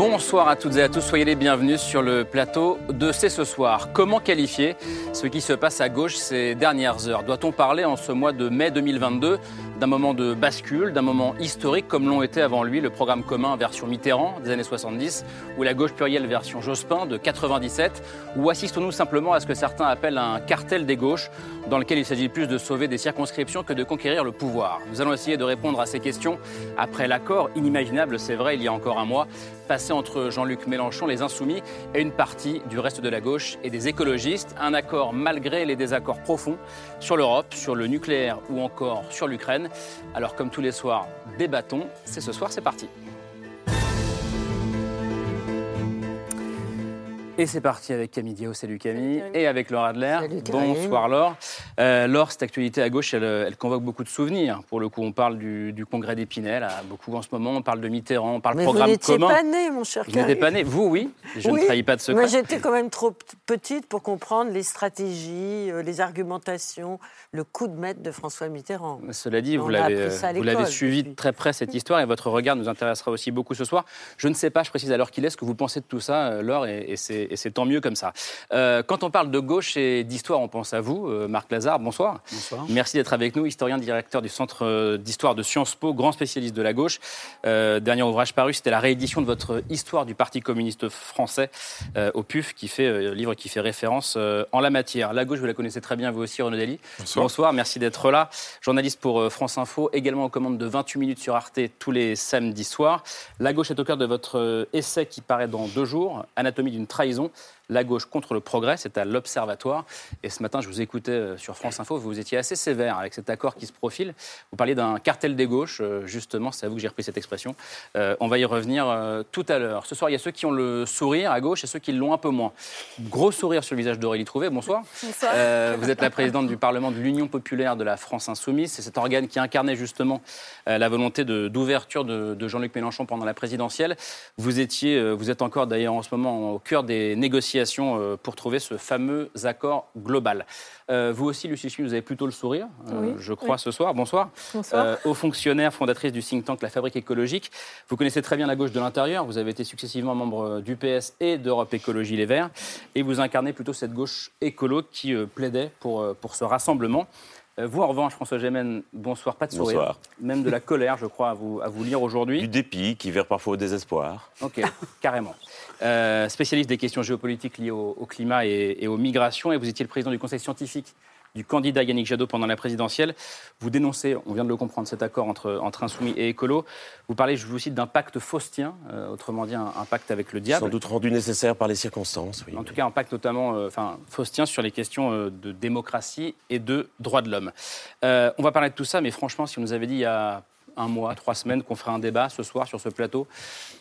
Bonsoir à toutes et à tous, soyez les bienvenus sur le plateau de C'est ce soir. Comment qualifier ce qui se passe à gauche ces dernières heures? Doit-on parler en ce mois de mai 2022 d'un moment de bascule, d'un moment historique comme l'ont été avant lui le programme commun version Mitterrand des années 70 ou la gauche plurielle version Jospin de 97 ou assistons-nous simplement à ce que certains appellent un cartel des gauches dans lequel il s'agit plus de sauver des circonscriptions que de conquérir le pouvoir Nous allons essayer de répondre à ces questions après l'accord inimaginable, c'est vrai, il y a encore un mois, passé entre Jean-Luc Mélenchon, les Insoumis et une partie du reste de la gauche et des écologistes. Un accord malgré les désaccords profonds sur l'Europe, sur le nucléaire ou encore sur l'Ukraine. Alors comme tous les soirs, débattons. C'est ce soir, c'est parti. Et c'est parti avec Camille Diao, salut Camille, et avec Laure Adler. Bonsoir Laure. Euh, Laure, cette actualité à gauche, elle, convoque beaucoup de souvenirs. Pour le coup, on parle du, congrès d'Épinel, beaucoup en ce moment, on parle de Mitterrand, on parle Mais programme vous commun. pas né, mon cher Vous n'étiez pas né, vous oui, je ne trahis pas de secret. Moi j'étais quand même trop petite pour comprendre les stratégies, euh, les argumentations, le coup de maître de François Mitterrand. Cela dit, vous l'avez suivi de très près cette histoire et votre regard nous intéressera aussi beaucoup ce soir. Je ne sais pas, je précise alors qu'il est ce que vous pensez de tout ça, euh, Laure, et, et c'est et c'est tant mieux comme ça. Euh, quand on parle de gauche et d'histoire, on pense à vous, euh, Marc Lazare, bonsoir. Bonsoir. Merci d'être avec nous, historien directeur du Centre euh, d'histoire de Sciences Po, grand spécialiste de la gauche. Dernier ouvrage paru, c'était la réédition de votre Histoire du Parti communiste français au PUF, qui fait, livre qui fait référence en la matière. La gauche, vous la connaissez très bien, vous aussi, Renaud Dely. Bonsoir. Bonsoir, merci d'être là. Journaliste pour France Info, également aux commandes de 28 minutes sur Arte tous les samedis soirs. La gauche est au cœur de votre essai qui paraît dans deux jours, Anatomie d'une trahison trahison. La gauche contre le progrès, c'est à l'Observatoire. Et ce matin, je vous écoutais euh, sur France Info, vous étiez assez sévère avec cet accord qui se profile. Vous parliez d'un cartel des gauches, euh, justement, c'est à vous que j'ai repris cette expression. Euh, on va y revenir euh, tout à l'heure. Ce soir, il y a ceux qui ont le sourire à gauche et ceux qui l'ont un peu moins. Gros sourire sur le visage d'Aurélie Trouvé, bonsoir. Bonsoir. Euh, vous êtes la présidente du Parlement de l'Union populaire de la France insoumise. C'est cet organe qui incarnait justement la volonté de- d'ouverture de, de Jean-Luc Mélenchon pendant la présidentielle. Vous étiez, vous êtes encore d'ailleurs en ce moment au cœur des négociations euh, pour trouver ce fameux accord global. Euh, vous aussi, Lucie Chuy, vous avez plutôt le sourire, euh, Oui, je crois, oui. ce soir. Bonsoir. Bonsoir. Euh, haut fonctionnaire, fondatrice du think tank La Fabrique écologique. Vous connaissez très bien la gauche de l'intérieur. Vous avez été successivement membre du PS et d'Europe Écologie Les Verts. Et vous incarnez plutôt cette gauche écolo qui euh, plaidait pour, euh, pour ce rassemblement. Vous, en revanche, François Gémen, bonsoir, pas de sourire. Bonsoir. Même de la colère, je crois, à vous, à vous lire aujourd'hui. Du dépit qui vire parfois au désespoir. Ok, carrément. Euh, spécialiste des questions géopolitiques liées au, au climat et, et aux migrations, et vous étiez le président du conseil scientifique du candidat Yannick Jadot pendant la présidentielle. Vous dénoncez, on vient de le comprendre, cet accord entre, entre insoumis et écolo. Vous parlez, je vous cite, d'un pacte faustien, euh, autrement dit un, un pacte avec le diable. Sans doute rendu nécessaire par les circonstances. Oui. En tout cas, un pacte notamment, euh, enfin, faustien sur les questions euh, de démocratie et de droits de l'homme. On va parler de tout ça, mais franchement, si on nous avait dit il y a un mois, trois semaines qu'on ferait un débat ce soir sur ce plateau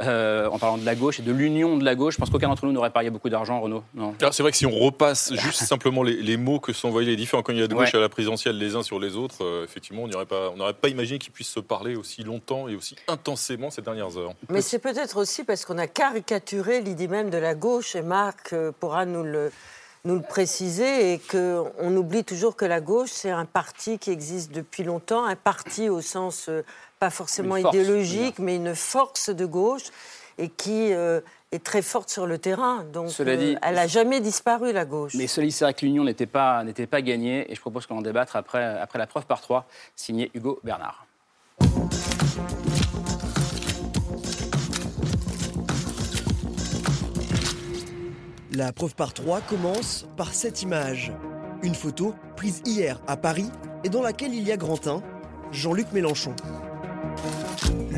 euh, en parlant de la gauche et de l'union de la gauche, je pense qu'aucun d'entre nous n'aurait parié beaucoup d'argent, Renaud. Non. Alors c'est vrai que si on repasse juste simplement les, les mots que sont envoyés les différents candidats de gauche Ouais. à la présidentielle les uns sur les autres, euh, effectivement, on n'aurait pas, on n'aurait pas imaginé qu'ils puissent se parler aussi longtemps et aussi intensément ces dernières heures. Mais c'est peut-être aussi parce qu'on a caricaturé l'idée même de la gauche, et Marc euh, pourra nous le, nous le préciser, et qu'on oublie toujours que la gauche, c'est un parti qui existe depuis longtemps, un parti au sens euh, pas forcément force, idéologique, mais une force de gauche, et qui euh, est très forte sur le terrain. Donc euh, Cela dit- elle n'a jamais disparu, la gauche. Mais cela dit, c'est vrai que l'union n'était pas, n'était pas gagnée, et je propose qu'on en débattre après, après la preuve par trois, signé Hugo Bernard. La preuve par trois commence par cette image. Une photo prise hier à Paris et dans laquelle il y a Grantin, Jean-Luc Mélenchon.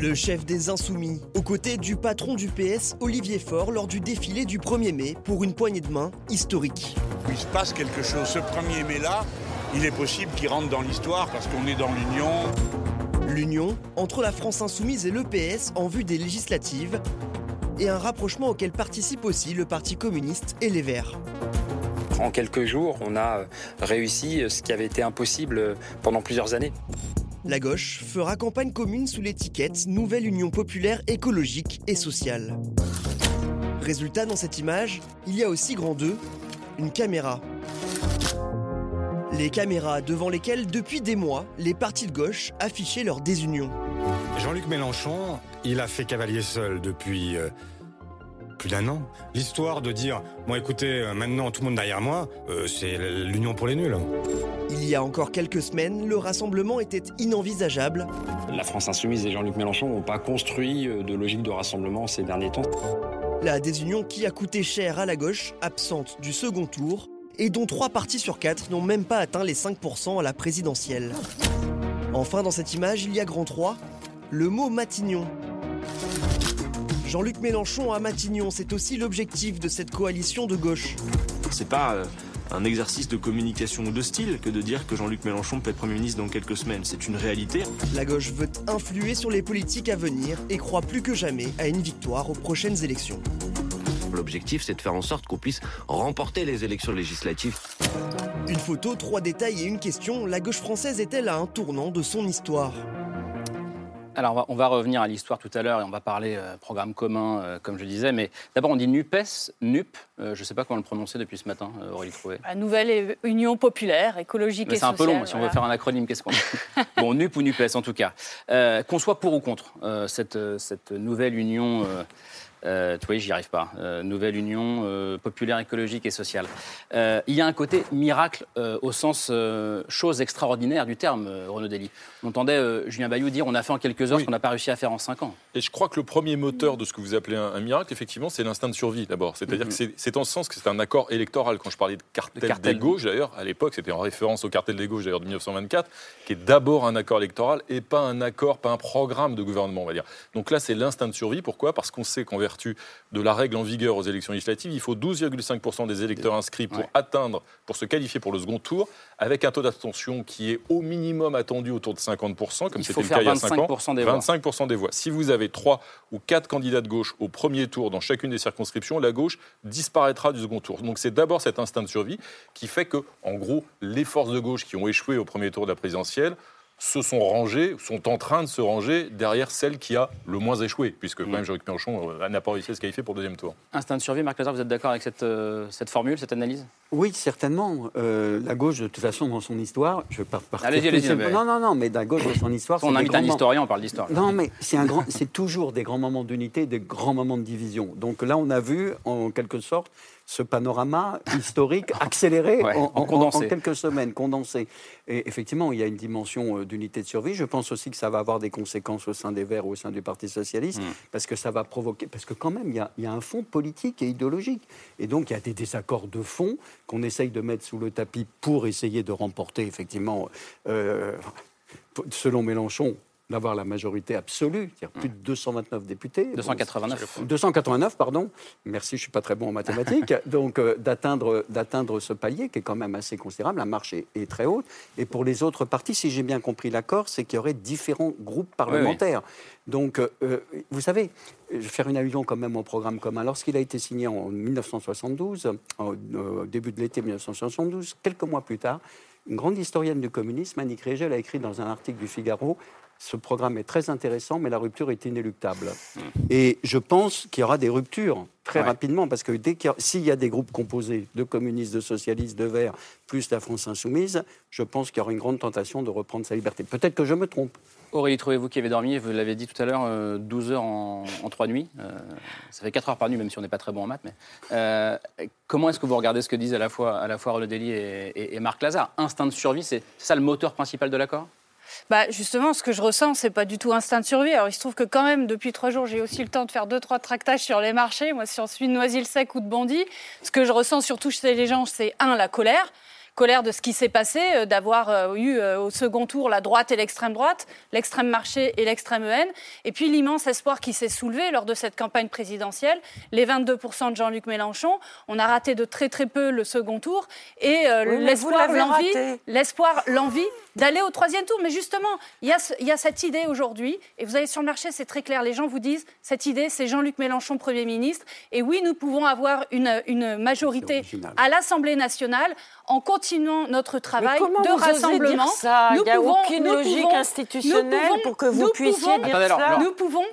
Le chef des Insoumis, aux côtés du patron du PS, Olivier Faure, lors du défilé du 1er mai pour une poignée de main historique. il se passe quelque chose. Ce 1er mai-là, il est possible qu'il rentre dans l'histoire parce qu'on est dans l'Union. L'union entre la France Insoumise et le PS en vue des législatives et un rapprochement auquel participent aussi le Parti communiste et les Verts. En quelques jours, on a réussi ce qui avait été impossible pendant plusieurs années. La gauche fera campagne commune sous l'étiquette Nouvelle Union populaire écologique et sociale. Résultat, dans cette image, il y a aussi grand 2, une caméra. Les caméras devant lesquelles, depuis des mois, les partis de gauche affichaient leur désunion. Jean-Luc Mélenchon, il a fait cavalier seul depuis euh, plus d'un an. L'histoire de dire, bon écoutez, euh, maintenant tout le monde derrière moi, euh, c'est l'union pour les nuls. Il y a encore quelques semaines, le rassemblement était inenvisageable. La France insoumise et Jean-Luc Mélenchon n'ont pas construit de logique de rassemblement ces derniers temps. La désunion qui a coûté cher à la gauche, absente du second tour, et dont trois partis sur quatre n'ont même pas atteint les 5% à la présidentielle. Enfin, dans cette image, il y a grand 3, le mot Matignon. Jean-Luc Mélenchon à Matignon, c'est aussi l'objectif de cette coalition de gauche. C'est pas euh, un exercice de communication ou de style que de dire que Jean-Luc Mélenchon peut être Premier ministre dans quelques semaines. C'est une réalité. La gauche veut influer sur les politiques à venir et croit plus que jamais à une victoire aux prochaines élections. L'objectif, c'est de faire en sorte qu'on puisse remporter les élections législatives. Une photo, trois détails et une question. La gauche française est-elle à un tournant de son histoire? Alors, on va, revenir à l'histoire tout à l'heure et on va parler euh, programme commun, euh, comme je disais. Mais d'abord, on dit NUPES, NUP. Euh, je ne sais pas comment le prononcer depuis ce matin, Aurélie Trouvé. La nouvelle Union populaire, écologique et sociale. C'est un peu long, si on veut faire un acronyme, qu'est-ce qu'on dit Bon, NUP ou NUPES, en tout cas. qu'on soit pour ou contre cette, cette nouvelle union euh, tu vois, j'y arrive pas. Euh, nouvelle union euh, populaire, écologique et sociale. il y a un côté miracle au sens chose extraordinaire du terme, Renaud Dely. On entendait Julien Bayou dire on a fait en quelques heures ce qu'on n'a pas réussi à faire en cinq ans. Et je crois que le premier moteur de ce que vous appelez un, miracle, effectivement, c'est l'instinct de survie d'abord. C'est-à-dire que mm-hmm. c'est en ce sens que c'est un accord électoral. Quand je parlais de cartel, des gauches, d'ailleurs, à l'époque, c'était en référence au cartel des gauches d'ailleurs de 1924, qui est d'abord un accord électoral et pas un accord, pas un programme de gouvernement, on va dire. Donc là, c'est l'instinct de survie. Pourquoi? Parce qu'on sait qu'en vertu de la règle en vigueur aux élections législatives, il faut 12,5% des électeurs inscrits pour atteindre, pour se qualifier pour le second tour, avec un taux d'abstention qui est au minimum attendu autour de 50%, comme c'était le cas il y a 5 ans. Des 25% des voix. Si vous avez 3 ou 4 candidats de gauche au premier tour dans chacune des circonscriptions, la gauche disparaîtra du second tour. Donc c'est d'abord cet instinct de survie qui fait que, en gros, les forces de gauche qui ont échoué au premier tour de la présidentielle se sont rangés, sont en train de se ranger derrière celle qui a le moins échoué, puisque quand même Jean-Luc Mélenchon euh, n'a pas réussi à se qualifier pour le deuxième tour. Instinct de survie, Marc Lazare, vous êtes d'accord avec cette, euh, cette formule, cette analyse? Oui, certainement. Euh, la gauche, de toute façon, dans son histoire, je pars par. Allez-y, allez-y. Non, non, non, mais la gauche, dans son histoire. on invite un historien, on parle d'histoire. Non, mais c'est un grand, c'est toujours des grands moments d'unité, des grands moments de division. Donc là, on a vu, en quelque sorte, ce panorama historique accéléré en, quelques semaines, condensé. Et effectivement, il y a une dimension euh, d'unité de survie. Je pense aussi que ça va avoir des conséquences au sein des Verts, au sein du Parti socialiste, hmm. parce que ça va provoquer, parce que quand même, il y, a, un fond politique et idéologique. Et donc, il y a des désaccords de fond qu'on essaye de mettre sous le tapis pour essayer de remporter, effectivement, euh, selon Mélenchon, d'avoir la majorité absolue, c'est-à-dire plus de 229 députés. 289. 289, pardon. Merci, je ne suis pas très bon en mathématiques. Donc, euh, d'atteindre, d'atteindre ce palier qui est quand même assez considérable, la marche est, très haute. Et pour les autres partis, si j'ai bien compris l'accord, c'est qu'il y aurait différents groupes parlementaires. Donc, euh, vous savez, je vais faire une allusion quand même au programme commun. Lorsqu'il a été signé en 1972, au début de l'été 1972, quelques mois plus tard, une grande historienne du communisme, Annie Régel, a écrit dans un article du Figaro ce programme est très intéressant, mais la rupture est inéluctable. Mmh. Et je pense qu'il y aura des ruptures très rapidement, parce que dès s'il y a des groupes composés de communistes, de socialistes, de verts, plus la France insoumise, je pense qu'il y aura une grande tentation de reprendre sa liberté. Peut-être que je me trompe. Aurélie, trouvez-vous qui avez dormi, vous l'avez dit tout à l'heure, 12 euh, heures en, trois nuits. Euh, ça fait 4 heures par nuit, même si on n'est pas très bon en maths. Mais, euh, comment est-ce que vous regardez ce que disent à la fois, à la fois Renaud Dely et, et Marc Lazare? Instinct de survie, c'est ça le moteur principal de l'accord? Bah justement, ce que je ressens, c'est pas du tout instinct de survie. Alors il se trouve que quand même, depuis trois jours, j'ai aussi le temps de faire deux trois tractages sur les marchés. Moi, si on suit de Noisy-le-Sec ou de Bondy, ce que je ressens surtout chez les gens, c'est un la colère colère de ce qui s'est passé, euh, d'avoir euh, eu euh, au second tour la droite et l'extrême droite, l'extrême marché et l'extrême EN, et puis l'immense espoir qui s'est soulevé lors de cette campagne présidentielle, les 22% de Jean-Luc Mélenchon. On a raté de très très peu le second tour, et l'espoir, l'envie, l'espoir, l'envie d'aller au troisième tour. Mais justement, il y a, ce- il y a cette idée aujourd'hui, et vous allez sur le marché, c'est très clair, les gens vous disent, cette idée, c'est Jean-Luc Mélenchon, Premier ministre, et oui, nous pouvons avoir une, une majorité à l'Assemblée nationale en continuant notre travail comment de vous osez rassemblement. dire ça Il Nous y a pouvons- aucune nous logique pouvons- institutionnelle nous pouvons- pour que vous nous puissiez pouvons- dire ça. Nous pouvons, nous,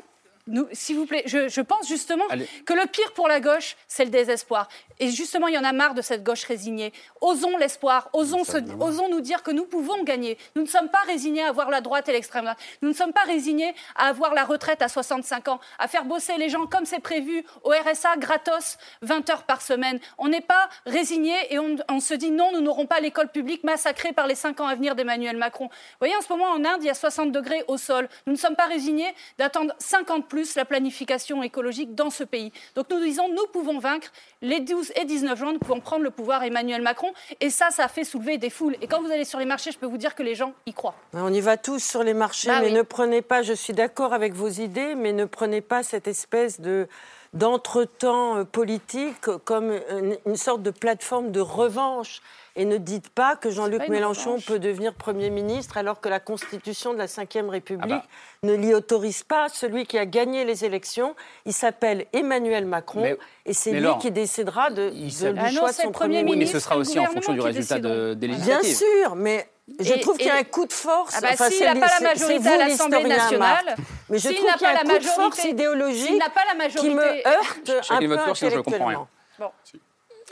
s'il vous plaît, je, je pense justement Allez. que le pire pour la gauche, c'est le désespoir. Et justement, il y en a marre de cette gauche résignée. Osons l'espoir, osons, se- osons nous dire que nous pouvons gagner. Nous ne sommes pas résignés à voir la droite et l'extrême droite. Nous ne sommes pas résignés à avoir la retraite à 65 ans, à faire bosser les gens comme c'est prévu au RSA gratos 20 heures par semaine. On n'est pas résignés et on, on se dit non, nous n'aurons pas l'école publique massacrée par les 5 ans à venir d'Emmanuel Macron. Vous voyez, en ce moment, en Inde, il y a 60 degrés au sol. Nous ne sommes pas résignés d'attendre 50 plus la planification écologique dans ce pays. Donc nous disons, nous pouvons vaincre. Les 12 et 19 juin, nous pouvons prendre le pouvoir Emmanuel Macron. Et ça, ça a fait soulever des foules. Et quand vous allez sur les marchés, je peux vous dire que les gens y croient. On y va tous sur les marchés, Bah mais oui. ne prenez pas, je suis d'accord avec vos idées, mais ne prenez pas cette espèce de d'entretemps euh, politique comme une, une sorte de plateforme de revanche. Et ne dites pas que Jean-Luc Mélenchon revanche. peut devenir Premier ministre alors que la Constitution de la Ve République Ah ne l'y autorise pas. Celui qui a gagné les élections, il s'appelle Emmanuel Macron Mais- et c'est lui Laurent, qui décidera de, de- du Ah non, choix de son Premier Premier Oui, mais ministre. ce sera aussi en fonction du résultat de- des Bien sûr, mais je Et- trouve qu'il y a un coup de force. Ah bah, Enfin, s'il n'a pas la majorité à l'Assemblée nationale. Mais je s'il trouve n'a qu'il y a pas un la coup de force majorité- idéologique s'il n'a pas la qui me majorité- heurte un peu sinon je comprends rien.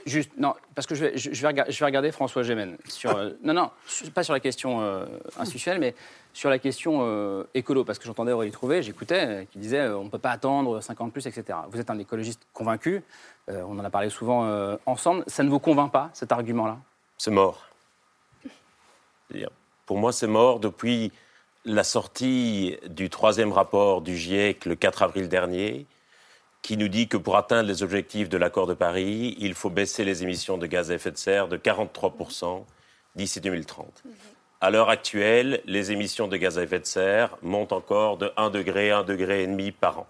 Juste, non, parce que je vais, je, je vais, rega- je vais regarder François Gémen. Sur, euh, non, non, pas sur la question euh, institutionnelle, mais sur la question euh, écolo. Parce que j'entendais Aurélie Trouvé, j'écoutais, euh, qui disait euh, on ne peut pas attendre 50 plus, etc. Vous êtes un écologiste convaincu, euh, on en a parlé souvent euh, ensemble. Ça ne vous convainc pas, cet argument-là? C'est mort. Pour moi, c'est mort depuis la sortie du troisième rapport du GIEC le 4 avril dernier, qui nous dit que pour atteindre les objectifs de l'accord de Paris, il faut baisser les émissions de gaz à effet de serre de 43% d'ici 2030. À l'heure actuelle, les émissions de gaz à effet de serre montent encore de 1 degré, 1 degré et demi par an.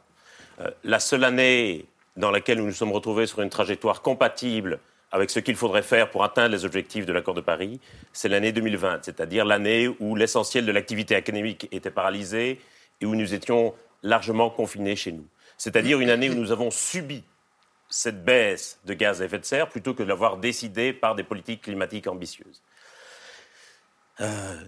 Euh, la seule année dans laquelle nous nous sommes retrouvés sur une trajectoire compatible avec ce qu'il faudrait faire pour atteindre les objectifs de l'accord de Paris, c'est l'année 2020, c'est-à-dire l'année où l'essentiel de l'activité économique était paralysé et où nous étions largement confinés chez nous. C'est-à-dire une année où nous avons subi cette baisse de gaz à effet de serre plutôt que de l'avoir décidée par des politiques climatiques ambitieuses. Euh,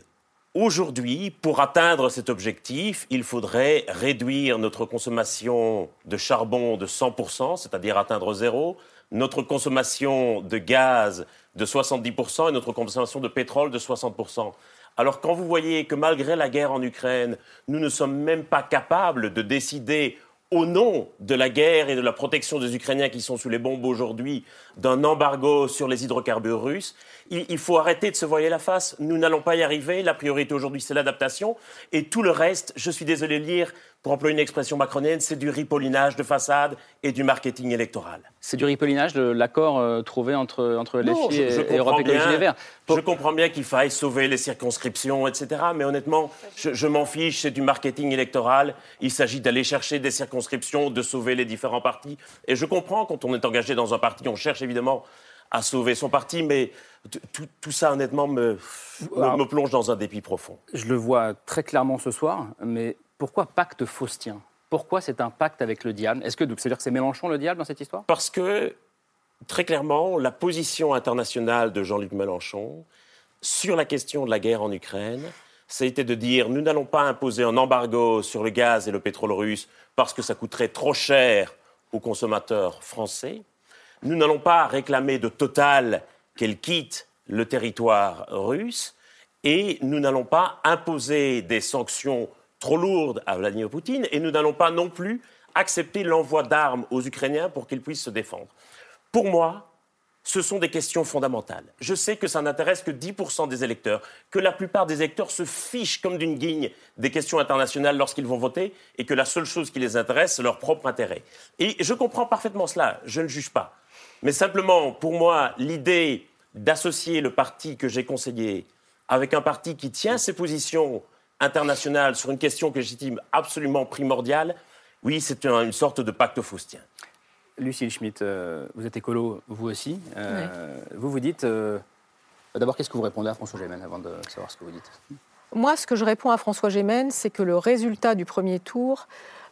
Aujourd'hui, pour atteindre cet objectif, il faudrait réduire notre consommation de charbon de 100%, c'est-à-dire atteindre zéro, notre consommation de gaz de 70% et notre consommation de pétrole de 60%. Alors quand vous voyez que malgré la guerre en Ukraine, nous ne sommes même pas capables de décider au nom de la guerre et de la protection des Ukrainiens qui sont sous les bombes aujourd'hui, d'un embargo sur les hydrocarbures russes, il, faut arrêter de se voiler la face. Nous n'allons pas y arriver. La priorité aujourd'hui, c'est l'adaptation. Et tout le reste, je suis désolé de lire, pour employer une expression macronienne, c'est du ripollinage de façade et du marketing électoral. C'est du ripollinage de l'accord euh, trouvé entre, entre Non, LFI je- et, je et comprends Europe Écologie bien. Les Verts. Je comprends bien qu'il faille sauver les circonscriptions, etc. Mais honnêtement, je, je m'en fiche, c'est du marketing électoral. Il s'agit d'aller chercher des circonscriptions, de sauver les différents partis. Et je comprends, quand on est engagé dans un parti, on cherche évidemment à sauver son parti, mais tout ça, honnêtement, me, me, me plonge dans un dépit profond. Je le vois très clairement ce soir, mais pourquoi pacte faustien? Pourquoi c'est un pacte avec le diable? Est-ce que donc, c'est-à-dire que c'est Mélenchon le diable dans cette histoire? Parce que, très clairement, la position internationale de Jean-Luc Mélenchon sur la question de la guerre en Ukraine, ça été de dire nous n'allons pas imposer un embargo sur le gaz et le pétrole russe parce que ça coûterait trop cher aux consommateurs français. Nous n'allons pas réclamer de Total qu'elle quitte le territoire russe. Et nous n'allons pas imposer des sanctions trop lourdes à Vladimir Poutine et nous n'allons pas non plus accepter l'envoi d'armes aux Ukrainiens pour qu'ils puissent se défendre. Pour moi, ce sont des questions fondamentales. Je sais que ça n'intéresse que 10% des électeurs, que la plupart des électeurs se fichent comme d'une guigne des questions internationales lorsqu'ils vont voter et que la seule chose qui les intéresse, c'est leur propre intérêt. Et je comprends parfaitement cela, je ne juge pas. Mais simplement, pour moi, l'idée d'associer le parti que j'ai conseillé avec un parti qui tient ses positions internationales sur une question que j'estime absolument primordiale, oui, c'est un- une sorte de pacte faustien. Lucille Schmitt, euh, vous êtes écolo, vous aussi. Euh, Vous vous dites, euh, D'abord, qu'est-ce que vous répondez à François Gémen avant de savoir ce que vous dites? Moi, ce que je réponds à François Gémen, c'est que le résultat du premier tour,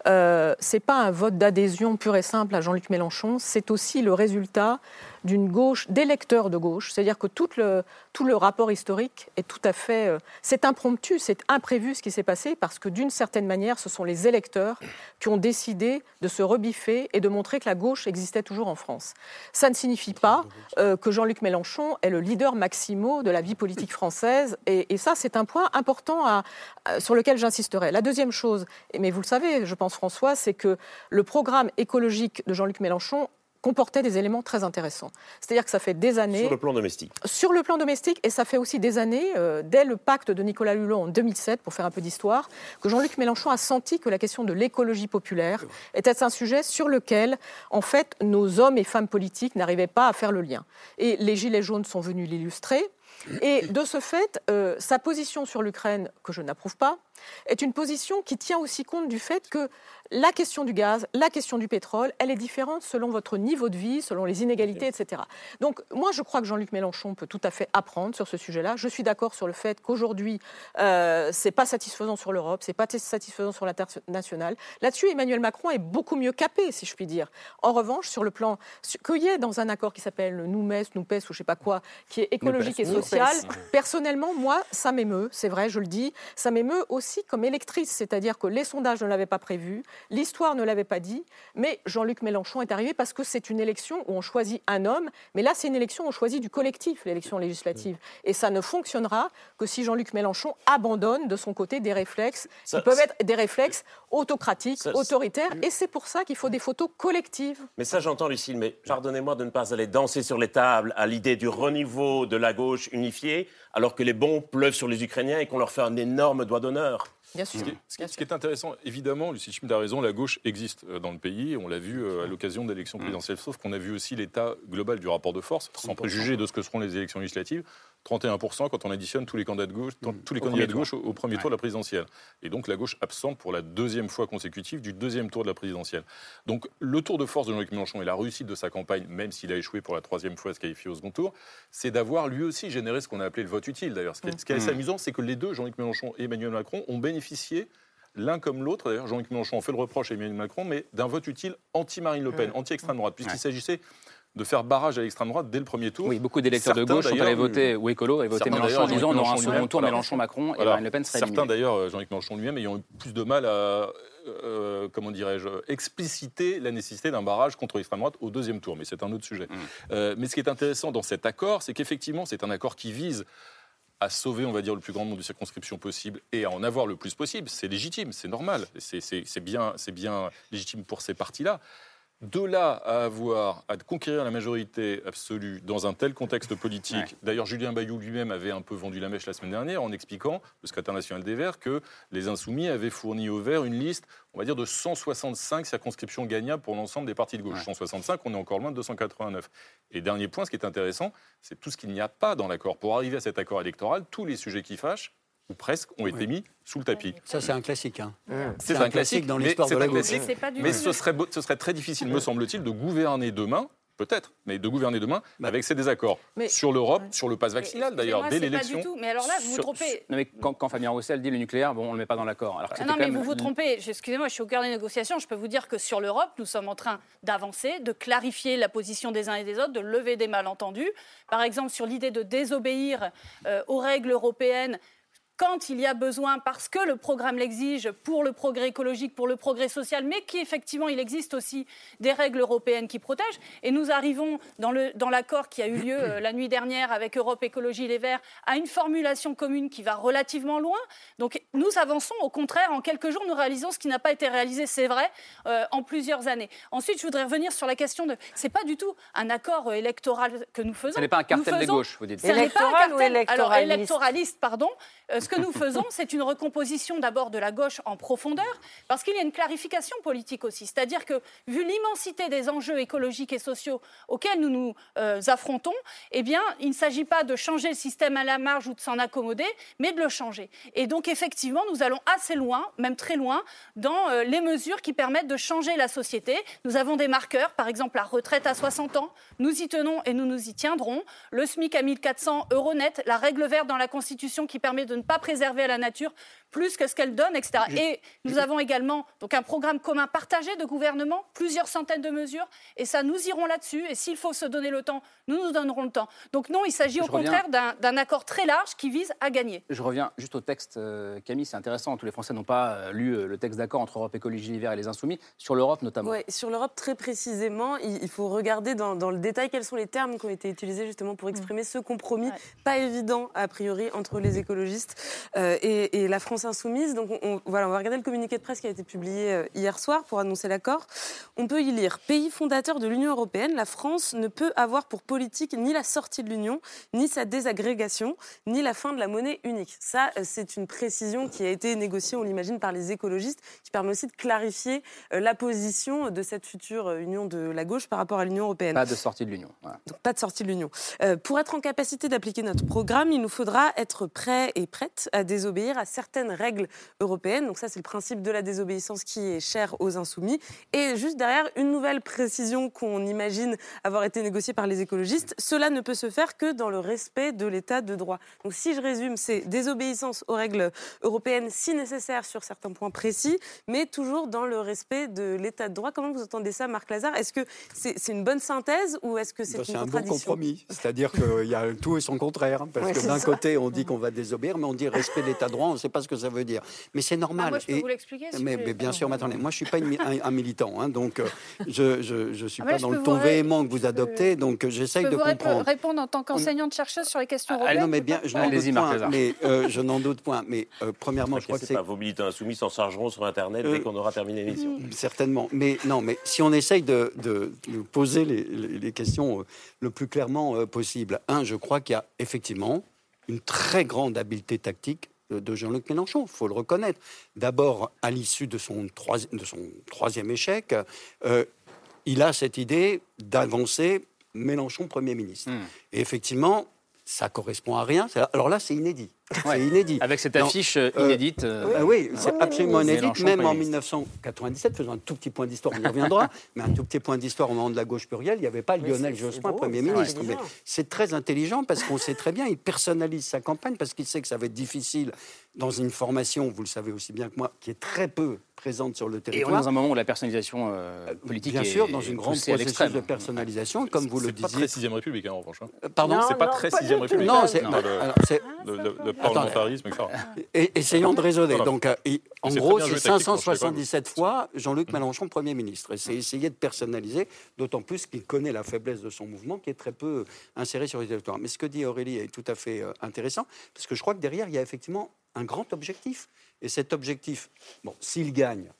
euh, c'est pas un vote d'adhésion pur et simple à Jean-Luc Mélenchon, c'est aussi le résultat d'une gauche, d'électeurs de gauche. C'est-à-dire que tout le, tout le rapport historique est tout à fait. Euh, c'est impromptu, c'est imprévu ce qui s'est passé, parce que d'une certaine manière, ce sont les électeurs qui ont décidé de se rebiffer et de montrer que la gauche existait toujours en France. Ça ne signifie pas euh, que Jean-Luc Mélenchon est le leader maximo de la vie politique française, et, et ça, c'est un point important à, à, sur lequel j'insisterai. La deuxième chose, mais vous le savez, je pense, François, c'est que le programme écologique de Jean-Luc Mélenchon comportait des éléments très intéressants. C'est-à-dire que ça fait des années... Sur le plan domestique. Sur le plan domestique, et ça fait aussi des années, euh, dès le pacte de Nicolas Hulot en 2007, pour faire un peu d'histoire, que Jean-Luc Mélenchon a senti que la question de l'écologie populaire était un sujet sur lequel, en fait, nos hommes et femmes politiques n'arrivaient pas à faire le lien. Et les Gilets jaunes sont venus l'illustrer. Et de ce fait, euh, sa position sur l'Ukraine, que je n'approuve pas, est une position qui tient aussi compte du fait que la question du gaz, la question du pétrole, elle est différente selon votre niveau de vie, selon les inégalités, etc. Donc moi, je crois que Jean-Luc Mélenchon peut tout à fait apprendre sur ce sujet-là. Je suis d'accord sur le fait qu'aujourd'hui, euh, c'est pas satisfaisant sur l'Europe, c'est pas satisfaisant sur l'international. Là-dessus, Emmanuel Macron est beaucoup mieux capé, si je puis dire. En revanche, sur le plan qu'il y ait dans un accord qui s'appelle Noumes, Noupes ou je sais pas quoi, qui est écologique et social, personnellement, moi, ça m'émeut. C'est vrai, je le dis, ça m'émeut aussi comme électrice, c'est-à-dire que les sondages ne l'avaient pas prévu. L'histoire ne l'avait pas dit, mais Jean-Luc Mélenchon est arrivé parce que c'est une élection où on choisit un homme, mais là c'est une élection où on choisit du collectif, l'élection législative. Et ça ne fonctionnera que si Jean-Luc Mélenchon abandonne de son côté des réflexes ça, qui peuvent être des réflexes autocratiques, ça, autoritaires, et c'est pour ça qu'il faut des photos collectives. Mais ça j'entends Lucille, mais pardonnez-moi de ne pas aller danser sur les tables à l'idée du renouveau de la gauche unifiée, alors que les bons pleuvent sur les Ukrainiens et qu'on leur fait un énorme doigt d'honneur heures. Bien sûr. Ce qui, est, ce, qui, ce qui, est, intéressant, évidemment, Lucie Schmitt a raison, la gauche existe euh, dans le pays, on l'a vu euh, à l'occasion d'élections présidentielles, sauf qu'on a vu aussi l'état global du rapport de force, sans préjuger de ce que seront les élections législatives, 31% quand on additionne tous les candidats de gauche, tous les candidats de gauche au, au premier ouais. tour de la présidentielle. Et donc la gauche absente pour la deuxième fois consécutive du deuxième tour de la présidentielle. Donc le tour de force de Jean-Luc Mélenchon et la réussite de sa campagne, même s'il a échoué pour la troisième fois à se qualifier au second tour, c'est d'avoir lui aussi généré ce qu'on a appelé le vote utile d'ailleurs. Ce qui est, ce qui est assez amusant, c'est que les deux, Jean-Luc Mélenchon et Emmanuel Macron, ont bénéficié l'un comme l'autre, d'ailleurs Jean-Luc Mélenchon fait le reproche à Emmanuel Macron, mais d'un vote utile anti-Marine Le Pen, anti-extrême droite, puisqu'il s'agissait de faire barrage à l'extrême droite dès le premier tour. Oui, beaucoup d'électeurs de gauche sont allés voter ou écolo et voter Mélenchon en disant on aura un second tour Mélenchon-Macron et Marine Le Pen serait Certains d'ailleurs, Jean-Luc Mélenchon lui-même, ayant eu plus de mal à, euh, comment dirais-je, expliciter la nécessité d'un barrage contre l'extrême droite au deuxième tour, mais c'est un autre sujet. Mmh. Euh, mais ce qui est intéressant dans cet accord, c'est qu'effectivement, c'est un accord qui vise à sauver, on va dire, le plus grand nombre de circonscriptions possible et à en avoir le plus possible, c'est légitime, c'est normal, c'est bien, bien légitime pour ces partis-là. De là à avoir à conquérir la majorité absolue dans un tel contexte politique, ouais. d'ailleurs Julien Bayou lui-même avait un peu vendu la mèche la semaine dernière en expliquant, le secrétaire national des Verts, que les Insoumis avaient fourni aux Verts une liste, on va dire, de 165 circonscriptions gagnables pour l'ensemble des partis de gauche. Ouais. 165, on est encore loin de 289. Et dernier point, ce qui est intéressant, c'est tout ce qu'il n'y a pas dans l'accord. Pour arriver à cet accord électoral, tous les sujets qui fâchent, ou presque, ont été mis sous le tapis. Ça, c'est un classique. Hein. Mmh. C'est un, un, classique dans l'histoire de la gauche. Mais, mais ce, serait, ce serait très difficile, me semble-t-il, de gouverner demain peut-être, mais de gouverner demain bah, avec ces désaccords. Mais, sur l'Europe, ouais. sur le pass vaccinal d'ailleurs, dès l'élection. Mais alors là, vous vous trompez. Non, mais quand, quand, Fabien Roussel dit le nucléaire, bon, on ne le met pas dans l'accord. Ah non, mais même... vous vous trompez. Excusez-moi, je suis au cœur des négociations. Je peux vous dire que sur l'Europe, nous sommes en train d'avancer, de clarifier la position des uns et des autres, de lever des malentendus. Par exemple, sur l'idée de désobéir euh, aux règles européennes quand il y a besoin, parce que le programme l'exige pour le progrès écologique, pour le progrès social, mais qu'effectivement il existe aussi des règles européennes qui protègent. Et nous arrivons dans, le, dans l'accord qui a eu lieu euh, la nuit dernière avec Europe Écologie Les Verts à une formulation commune qui va relativement loin. Donc nous avançons, au contraire, en quelques jours, nous réalisons ce qui n'a pas été réalisé, c'est vrai, euh, en plusieurs années. Ensuite, je voudrais revenir sur la question de. C'est pas du tout un accord électoral que nous faisons. Ce n'est pas un cartel faisons, des gauches, vous dites. Ce n'est pas un cartel, ou électoraliste Alors, électoraliste, pardon. Euh, ce que nous faisons, c'est une recomposition d'abord de la gauche en profondeur, parce qu'il y a une clarification politique aussi. C'est-à-dire que, vu l'immensité des enjeux écologiques et sociaux auxquels nous nous euh, affrontons, eh bien, il ne s'agit pas de changer le système à la marge ou de s'en accommoder, mais de le changer. Et donc, effectivement, nous allons assez loin, même très loin, dans euh, les mesures qui permettent de changer la société. Nous avons des marqueurs, par exemple la retraite à 60 ans. Nous y tenons et nous nous y tiendrons. Le SMIC à 1400 euros net, la règle verte dans la Constitution qui permet de ne pas préserver à la nature plus que ce qu'elle donne, etc. Et nous avons également donc un programme commun partagé de gouvernement, plusieurs centaines de mesures, et ça, nous irons là-dessus. Et s'il faut se donner le temps, nous nous donnerons le temps. Donc non, il s'agit au reviens- contraire d'un accord très large qui vise à gagner. Je reviens juste au texte, euh, Camille, c'est intéressant. Tous les Français n'ont pas euh, lu euh, le texte d'accord entre Europe Écologie Les Verts et les Insoumis, sur l'Europe notamment. Ouais, sur l'Europe, très précisément, il, il faut regarder dans, dans le détail quels sont les termes qui ont été utilisés justement pour exprimer ce compromis, pas évident a priori entre les écologistes euh, et, et la France insoumise. Donc on, on- voilà, on va regarder le communiqué de presse qui a été publié euh, hier soir pour annoncer l'accord. On peut y lire pays fondateur de l'Union européenne, la France ne peut avoir pour politique ni la sortie de l'Union, ni sa désagrégation, ni la fin de la monnaie unique. Ça, euh, c'est une précision qui a été négociée, on l'imagine, par les écologistes, qui permet aussi de clarifier euh, la position de cette future union de la gauche par rapport à l'Union européenne. Pas de sortie de l'Union. Voilà. Donc pas de sortie de l'Union. Euh, pour être en capacité d'appliquer notre programme, il nous faudra être prêts et prêtes à désobéir à certaines règles européennes. Donc ça, c'est le principe de la désobéissance qui est cher aux insoumis. Et juste derrière, une nouvelle précision qu'on imagine avoir été négociée par les écologistes, cela ne peut se faire que dans le respect de l'état de droit. Donc si je résume, c'est désobéissance aux règles européennes si nécessaire sur certains points précis, mais toujours dans le respect de l'état de droit. Comment vous entendez ça, Marc Lazare? Est-ce que c'est une bonne synthèse ou est-ce que c'est Ben, une C'est un bon compromis. C'est-à-dire qu'il y a tout et son contraire. hein, Parce Ouais, que d'un côté, on dit qu'on va désobéir, mais on dit respect de l'état de droit, on ne sait pas ce que ça veut dire. Mais c'est normal. Ah, moi, je peux Et- vous l'expliquer, si mais, bien sûr, mais attendez, moi je ne suis pas une un, un militant, hein, donc euh, je ne suis Ah, pas dans le ton ré- véhément que vous adoptez, donc euh, Je j'essaye de comprendre. répondre en tant qu'enseignante-chercheuse sur les questions Ah, européennes non, mais bien, je n'en doute Allez-y, Marc point. Lazare. Mais euh, je n'en doute point. Mais euh, premièrement, je crois que c'est pas, vos militants insoumis s'en chargeront sur Internet Euh, dès qu'on aura terminé l'émission. Certainement. Mais non, mais si on essaye de, de- de poser les, questions le plus clairement possible, un, je crois qu'il y a effectivement une très grande habileté tactique de, Jean-Luc Mélenchon, il faut le reconnaître. D'abord, à l'issue de son, troisi- de son troisième échec, euh, il a cette idée d'avancer Mélenchon Premier ministre. Hmm. Et effectivement, ça correspond à rien. Alors là, c'est inédit. Ouais. C'est inédit. Avec cette affiche euh, euh, inédite. euh, oui, c'est euh, absolument inédit. Mélenchon, Même en ministre. 1997, faisant un tout petit point d'histoire, on y reviendra, mais un tout petit point d'histoire au moment de la gauche plurielle, il n'y avait pas Lionel c'est- c'est Jospin Premier c'est ministre. Mais intelligent. c'est très intelligent parce qu'on sait très bien, il personnalise sa campagne parce qu'il sait que ça va être difficile dans une formation, vous le savez aussi bien que moi, qui est très peu présente sur le Et on est territoire. dans un moment où la personnalisation euh, politique Bien est sûr, dans une grande processus de personnalisation, comme vous le C'est pas disiez. très sixième République, hein, en revanche. hein. Pardon C'est pas très sixième République. Non, c'est- Parlementarisme, etc. Et- essayons de raisonner. Voilà. Donc, euh, et- en gros, c'est joué tactiquement, je sais pas. 577 fois Jean-Luc Mélenchon Premier ministre. Et c'est essayer de personnaliser, d'autant plus qu'il connaît la faiblesse de son mouvement, qui est très peu inséré sur les territoires. Mais ce que dit Aurélie est tout à fait euh, intéressant, parce que je crois que derrière, il y a effectivement un grand objectif. Et cet objectif, bon, s'il gagne,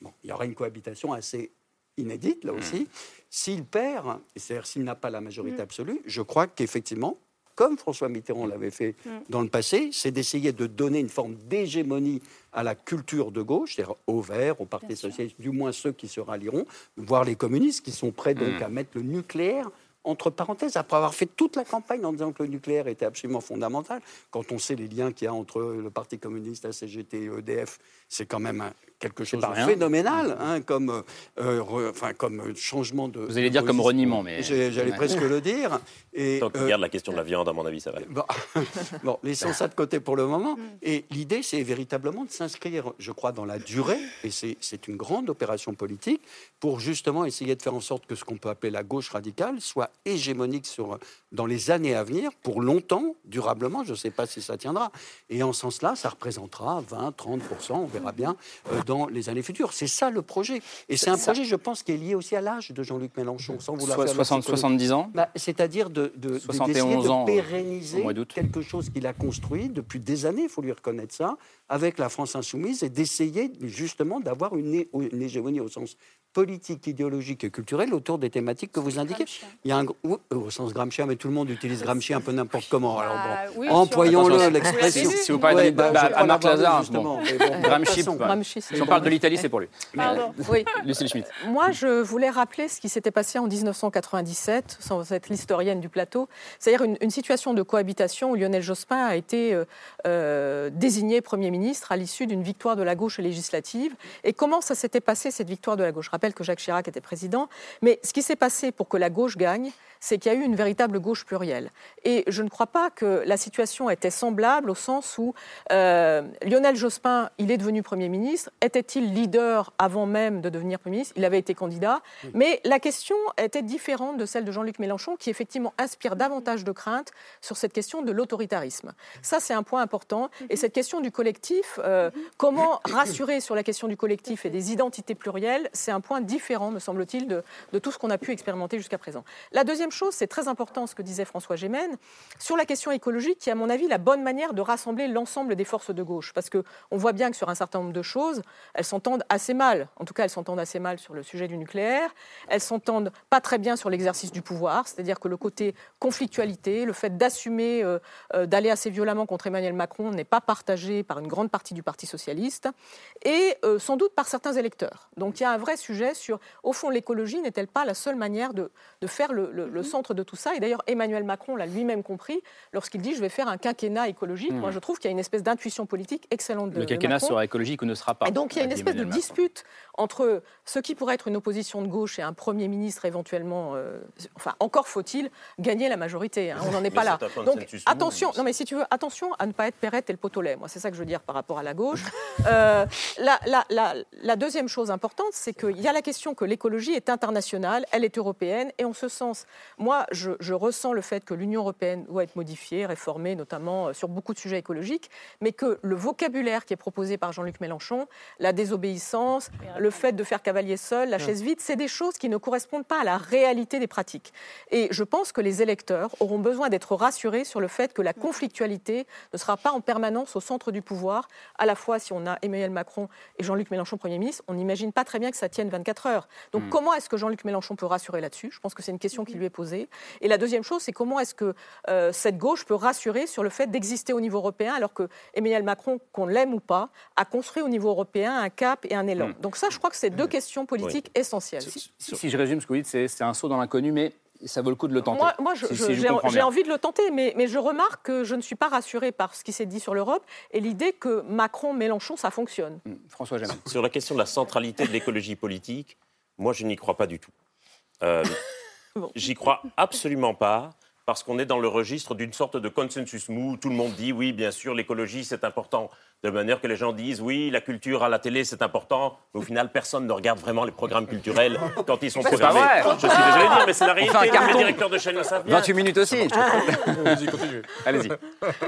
bon, il y aura une cohabitation assez inédite, là aussi. S'il perd, c'est-à-dire s'il n'a pas la majorité absolue, je crois qu'effectivement, comme François Mitterrand l'avait fait dans le passé, c'est d'essayer de donner une forme d'hégémonie à la culture de gauche, c'est-à-dire aux Verts, au Parti socialiste, du moins ceux qui se rallieront, voire les communistes qui sont prêts donc Mm. à mettre le nucléaire entre parenthèses, après avoir fait toute la campagne en disant que le nucléaire était absolument fondamental, quand on sait les liens qu'il y a entre le Parti communiste, la CGT et EDF, c'est quand même un- quelque chose de phénoménal hein, comme, euh, euh, re- enfin, comme euh, changement de. Vous allez de dire comme reniement, mais- J'allais Ouais. presque le dire. Et, Tant qu'il euh, garde la question de la viande, à mon avis, ça va aller. Bon, bon, laissons ça de côté pour le moment. Et l'idée, c'est véritablement de s'inscrire, je crois, dans la durée, et c'est c'est une grande opération politique, pour justement essayer de faire en sorte que ce qu'on peut appeler la gauche radicale soit hégémonique sur, dans les années à venir, pour longtemps, durablement, je ne sais pas si ça tiendra. Et en ce sens-là, ça représentera 20, 30 on verra bien, euh, dans les années futures. C'est ça le projet. Et c'est un Ça- projet, je pense, qui est lié aussi à l'âge de Jean-Luc Mélenchon, sans vouloir Soit faire le 60, psychologue. 70 ans Bah, C'est-à-dire de, de, de- 71 d'essayer de ans, euh, pérenniser quelque chose qu'il a construit depuis des années, il faut lui reconnaître ça, avec la France insoumise, et d'essayer justement d'avoir une, une hégémonie au sens politique, idéologique et culturelle autour des thématiques que vous indiquez. Il y a un oui, au sens Gramscien, mais tout le monde utilise Gramsci un peu n'importe comment. Alors Bah, bon, oui, employons-le l'expression. si- si vous parlez de- bah, bah, je à crois Marc dit, Lazare, justement. bon. Gramsci, bah, Gramsci, si on parle de l'Italie, c'est pour lui. Pardon. Oui. Lucille Schmitt. Moi, je voulais rappeler ce qui s'était passé en 1997, sans être l'historienne du plateau, c'est-à-dire une, une situation de cohabitation où Lionel Jospin a été euh, euh, désigné Premier ministre à l'issue d'une victoire de la gauche législative. Et comment ça s'était passé, cette victoire de la gauche? Rappelle que Jacques Chirac était président, mais ce qui s'est passé pour que la gauche gagne, c'est qu'il y a eu une véritable gauche plurielle. Et je ne crois pas que la situation était semblable au sens où euh, Lionel Jospin, il est devenu Premier ministre. Était-il leader avant même de devenir Premier ministre? Il avait été candidat. Mais la question était différente de celle de Jean-Luc Mélenchon, qui effectivement inspire davantage de crainte sur cette question de l'autoritarisme. Ça, c'est un point important. Et cette question du collectif, euh, comment rassurer sur la question du collectif et des identités plurielles, c'est un point différent, me semble-t-il, de, de tout ce qu'on a pu expérimenter jusqu'à présent. La deuxième chose, c'est très important ce que disait François Gémen, sur la question écologique, qui est à mon avis la bonne manière de rassembler l'ensemble des forces de gauche. Parce qu'on voit bien que sur un certain nombre de choses, elles s'entendent assez mal. En tout cas, elles s'entendent assez mal sur le sujet du nucléaire. Elles s'entendent pas très bien sur l'exercice du pouvoir, c'est-à-dire que le côté conflictualité, le fait d'assumer euh, euh, d'aller assez violemment contre Emmanuel Macron n'est pas partagé par une grande partie du Parti socialiste et euh, sans doute par certains électeurs. Donc il y a un vrai sujet sur, au fond, l'écologie n'est-elle pas la seule manière de, faire le centre de tout ça Et d'ailleurs, Emmanuel Macron l'a lui-même compris lorsqu'il dit je vais faire un quinquennat écologique. Mmh. Moi, je trouve qu'il y a une espèce d'intuition politique excellente de Le quinquennat Macron. sera écologique ou ne sera pas. Et donc il y a une espèce de Macron. dispute entre ce qui pourrait être une opposition de gauche et un Premier ministre éventuellement. euh, enfin, encore faut-il gagner la majorité. hein, on n'en est Mais pas là. c'est un Donc attention, non mais si tu veux, attention à ne pas être Perrette et le pot au lait. Moi, c'est ça que je veux dire par rapport à la gauche. Euh, la, la- la- la deuxième chose importante, c'est qu'il y a la question que l'écologie est internationale, elle est européenne, et en ce sens, moi, je, je ressens le fait que l'Union européenne doit être modifiée, réformée, notamment euh, sur beaucoup de sujets écologiques, mais que le vocabulaire qui est proposé par Jean-Luc Mélenchon, la désobéissance, le fait de faire cavalier seul, la chaise vide, c'est des choses qui ne correspondent pas à la réalité des pratiques. Et je pense que les électeurs auront besoin d'être rassurés sur le fait que la conflictualité ne sera pas en permanence au centre du pouvoir. À la fois, si on a Emmanuel Macron et Jean-Luc Mélenchon Premier ministre, on n'imagine pas très bien que ça tienne 24 heures. Donc Hmm. Mm. comment est-ce que Jean-Luc Mélenchon peut rassurer là-dessus? Je pense que c'est une question qui lui est posée. Et la deuxième chose, c'est comment est-ce que euh, cette gauche peut rassurer sur le fait d'exister au niveau européen alors que Emmanuel Macron, qu'on l'aime ou pas, a construit au niveau européen un cap et un élan. Hmm. Donc ça, je crois que c'est deux questions politiques essentielles. Si, si je résume ce que vous dites, c'est un saut dans l'inconnu, mais ça vaut le coup de le tenter. Moi, si- si j'ai envie de le tenter, mais, mais je remarque que je ne suis pas rassurée par ce qui s'est dit sur l'Europe et l'idée que Macron-Mélenchon, ça fonctionne. François Gémen. Sur la question de la centralité de l'écologie politique, moi, je n'y crois pas du tout. Euh, J'y crois absolument pas. Parce qu'on est dans le registre d'une sorte de consensus mou. Tout le monde dit oui, bien sûr, l'écologie c'est important. De manière que les gens disent oui, la culture à la télé c'est important. Mais au final, personne ne regarde vraiment les programmes culturels quand ils sont C'est pas programmés. vrai. Je suis désolé de dire, mais c'est la réalité. carton. Les directeurs de chaîne le savent bien. 28 minutes aussi. Vas-y, continue. Allez-y.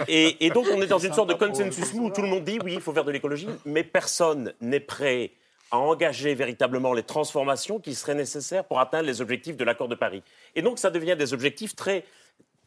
Et, et donc, on est dans une sorte de consensus mou où tout le monde dit oui, il faut faire de l'écologie, mais personne n'est prêt à engager véritablement les transformations qui seraient nécessaires pour atteindre les objectifs de l'accord de Paris. Et donc, ça devient des objectifs très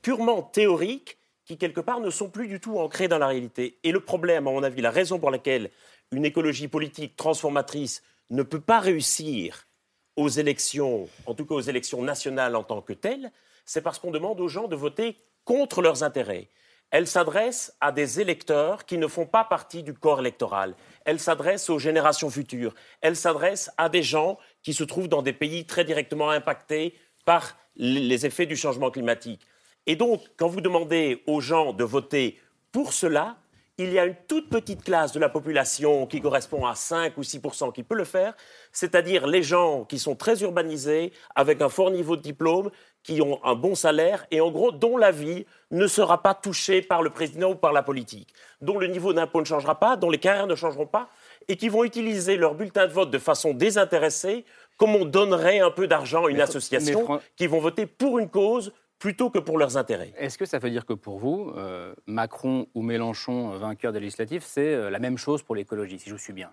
purement théoriques qui, quelque part, ne sont plus du tout ancrés dans la réalité. Et le problème, à mon avis, la raison pour laquelle une écologie politique transformatrice ne peut pas réussir aux élections, en tout cas aux élections nationales en tant que telles, c'est parce qu'on demande aux gens de voter contre leurs intérêts. Elle s'adresse à des électeurs qui ne font pas partie du corps électoral. Elle s'adresse aux générations futures. Elle s'adresse à des gens qui se trouvent dans des pays très directement impactés par les effets du changement climatique. Et donc, quand vous demandez aux gens de voter pour cela, il y a une toute petite classe de la population qui correspond à 5 ou 6 qui peut le faire, c'est-à-dire les gens qui sont très urbanisés, avec un fort niveau de diplôme, qui ont un bon salaire et en gros dont la vie ne sera pas touchée par le président ou par la politique, dont le niveau d'impôt ne changera pas, dont les carrières ne changeront pas, et qui vont utiliser leur bulletin de vote de façon désintéressée, comme on donnerait un peu d'argent à une Mais- association, mais Fran- qui vont voter pour une cause plutôt que pour leurs intérêts. Est-ce que ça veut dire que pour vous, euh, Macron ou Mélenchon, euh, vainqueur des législatives, c'est euh, la même chose pour l'écologie, si je vous suis bien,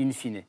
in fine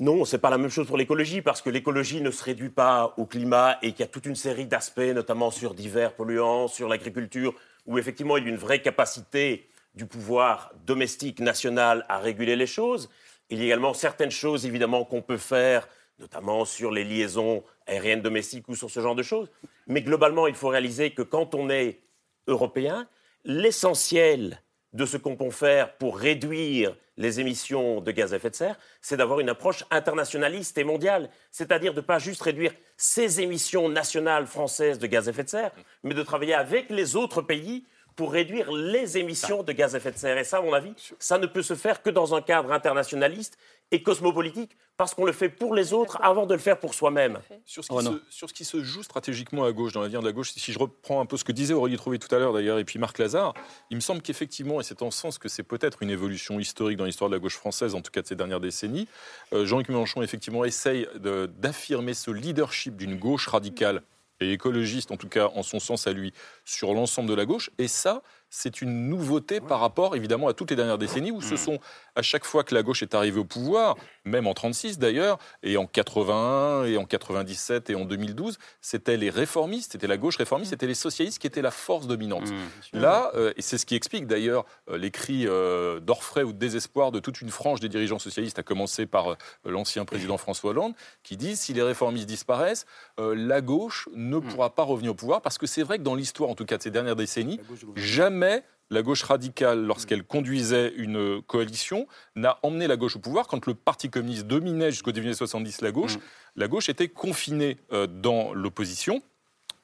Non, c'est pas la même chose pour l'écologie, parce que l'écologie ne se réduit pas au climat et qu'il y a toute une série d'aspects, notamment sur divers polluants, sur l'agriculture, où effectivement il y a une vraie capacité du pouvoir domestique national à réguler les choses. Il y a également certaines choses, évidemment, qu'on peut faire notamment sur les liaisons aériennes domestiques ou sur ce genre de choses. Mais globalement, il faut réaliser que quand on est européen, l'essentiel de ce qu'on peut faire pour réduire les émissions de gaz à effet de serre, c'est d'avoir une approche internationaliste et mondiale. C'est-à-dire de ne pas juste réduire ces émissions nationales françaises de gaz à effet de serre, mais de travailler avec les autres pays pour réduire les émissions de gaz à effet de serre. Et ça, à mon avis, ça ne peut se faire que dans un cadre internationaliste et cosmopolitique, parce qu'on le fait pour les autres avant de le faire pour soi-même. Sur, ce qui se, sur ce qui se joue stratégiquement à gauche, dans l'avenir de la gauche, si je reprends un peu ce que disait Aurélie Trouvé tout à l'heure d'ailleurs, et puis Marc Lazare, il me semble qu'effectivement, et c'est en ce sens que c'est peut-être une évolution historique dans l'histoire de la gauche française, en tout cas de ces dernières décennies, euh, Jean-Luc Mélenchon effectivement essaye d'affirmer ce leadership d'une gauche radicale et écologiste, en tout cas en son sens à lui, sur l'ensemble de la gauche. Et ça, c'est une nouveauté par rapport évidemment à toutes les dernières décennies où ce mm. sont à chaque fois que la gauche est arrivée au pouvoir, même en 36 d'ailleurs, et en 81 et en 97 et en 2012, c'était les réformistes, c'était la gauche réformiste, mm. c'était les socialistes qui étaient la force dominante. Mm, Là, euh, et c'est ce qui explique d'ailleurs euh, les cris euh, d'orfraie ou de désespoir de toute une frange des dirigeants socialistes, à commencer par l'ancien président François Hollande, qui disent si les réformistes disparaissent, la gauche ne pourra pas revenir au pouvoir parce que c'est vrai que dans l'histoire, en tout cas de ces dernières décennies, jamais mais la gauche radicale, lorsqu'elle conduisait une coalition, n'a emmené la gauche au pouvoir. Quand le Parti communiste dominait jusqu'au début des 70 la gauche, mm. la gauche était confinée euh, dans l'opposition.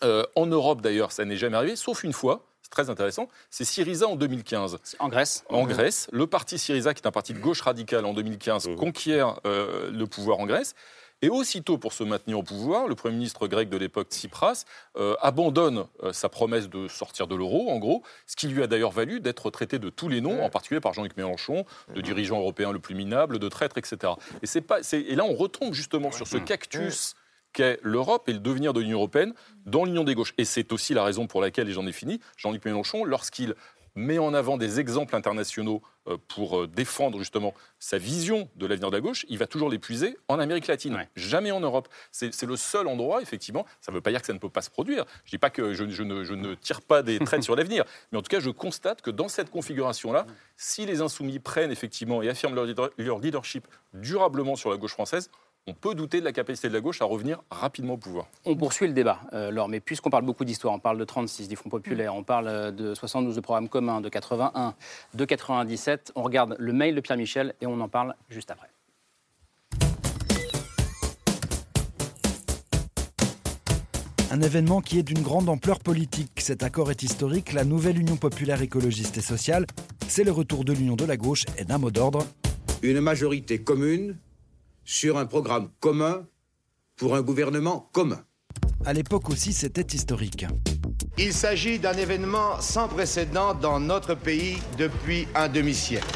Euh, en Europe, d'ailleurs, ça n'est jamais arrivé, sauf une fois. C'est très intéressant. C'est Syriza en 2015. En Grèce En Grèce. Le parti Syriza, qui est un parti de gauche radicale en 2015, mm. conquiert euh, le pouvoir en Grèce. Et aussitôt, pour se maintenir au pouvoir, le Premier ministre grec de l'époque, Tsipras, euh, abandonne euh, sa promesse de sortir de l'euro, en gros, ce qui lui a d'ailleurs valu d'être traité de tous les noms, en particulier par Jean-Luc Mélenchon, de dirigeant européen le plus minable, de traître, etc. Et, c'est pas, et là, on retombe justement sur ce cactus qu'est l'Europe et le devenir de l'Union européenne dans l'Union des gauches. Et c'est aussi la raison pour laquelle, et j'en ai fini, Jean-Luc Mélenchon, lorsqu'il met en avant des exemples internationaux pour euh, défendre justement sa vision de l'avenir de la gauche, il va toujours l'épuiser en Amérique latine, jamais en Europe. C'est le seul endroit, effectivement, ça ne veut pas dire que ça ne peut pas se produire. Je ne dis pas que je, ne, je ne, tire pas des traits sur l'avenir, mais en tout cas, je constate que dans cette configuration-là, si les insoumis prennent effectivement et affirment leur leadership durablement sur la gauche française, on peut douter de la capacité de la gauche à revenir rapidement au pouvoir. On poursuit le débat, euh, Laure, mais puisqu'on parle beaucoup d'histoire, on parle de 36, des fonds populaires, on parle euh, de 72 de programmes communs, de 81, de 97, on regarde le mail de Pierre Michel et on en parle juste après. Un événement qui est d'une grande ampleur politique. Cet accord est historique. La nouvelle Union populaire écologiste et sociale, c'est le retour de l'Union de la gauche et d'un mot d'ordre. Une majorité commune sur un programme commun pour un gouvernement commun. À l'époque aussi, c'était historique. Il s'agit d'un événement sans précédent dans notre pays depuis un demi-siècle.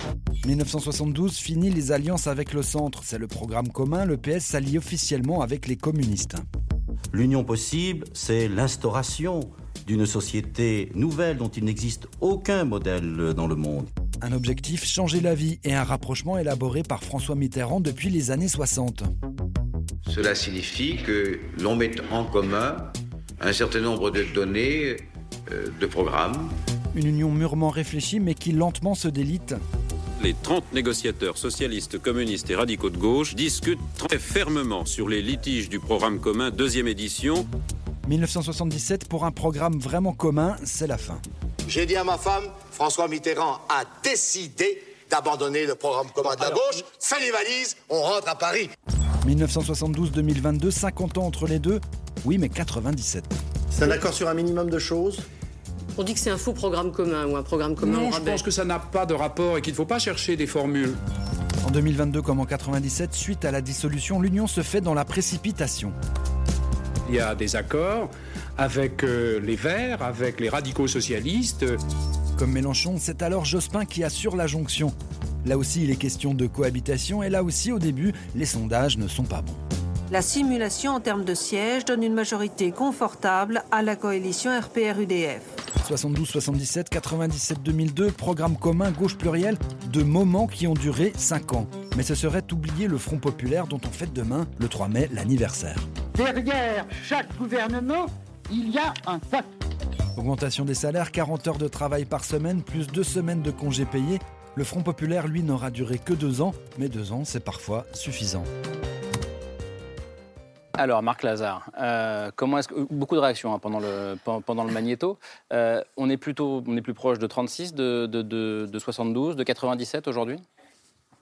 1972 finit les alliances avec le centre. C'est le programme commun. Le PS s'allie officiellement avec les communistes. L'union possible, c'est l'instauration d'une société nouvelle dont il n'existe aucun modèle dans le monde. Un objectif, changer la vie et un rapprochement élaboré par François Mitterrand depuis les années 60. Cela signifie que l'on met en commun un certain nombre de données, euh, de programmes. Une union mûrement réfléchie mais qui lentement se délite. Les 30 négociateurs socialistes, communistes et radicaux de gauche discutent très fermement sur les litiges du programme commun deuxième édition. 1977, pour un programme vraiment commun, c'est la fin. J'ai dit à ma femme, François Mitterrand a décidé d'abandonner le programme commun de la gauche. Fais les valises, on rentre à Paris. 1972-2022, 50 ans entre les deux. Oui, mais 97. C'est un accord sur un minimum de choses? On dit que c'est un faux programme commun ou un programme commun. Non, je pense que ça n'a pas de rapport et qu'il ne faut pas chercher des formules. En 2022 comme en 97, suite à la dissolution, l'union se fait dans la précipitation. Il y a des accords avec euh, les Verts, avec les radicaux socialistes. Comme Mélenchon, c'est alors Jospin qui assure la jonction. Là aussi, il est question de cohabitation et là aussi, au début, les sondages ne sont pas bons. La simulation en termes de sièges donne une majorité confortable à la coalition RPR-UDF. 72, 77, 97, 2002, programme commun gauche pluriel, de moments qui ont duré 5 ans. Mais ce serait oublier le Front populaire dont on fête demain, le 3 mai, l'anniversaire. Derrière chaque gouvernement, il y a un peuple. Augmentation des salaires, 40 heures de travail par semaine, plus 2 semaines de congés payés. Le Front populaire, lui, n'aura duré que 2 ans, mais 2 ans, c'est parfois suffisant. Alors, Marc Lazare, euh, comment est-ce que beaucoup de réactions hein, pendant le pendant le magnéto. Euh, on est plutôt on est plus proche de 36, de, de, de, de 72, de 97 aujourd'hui?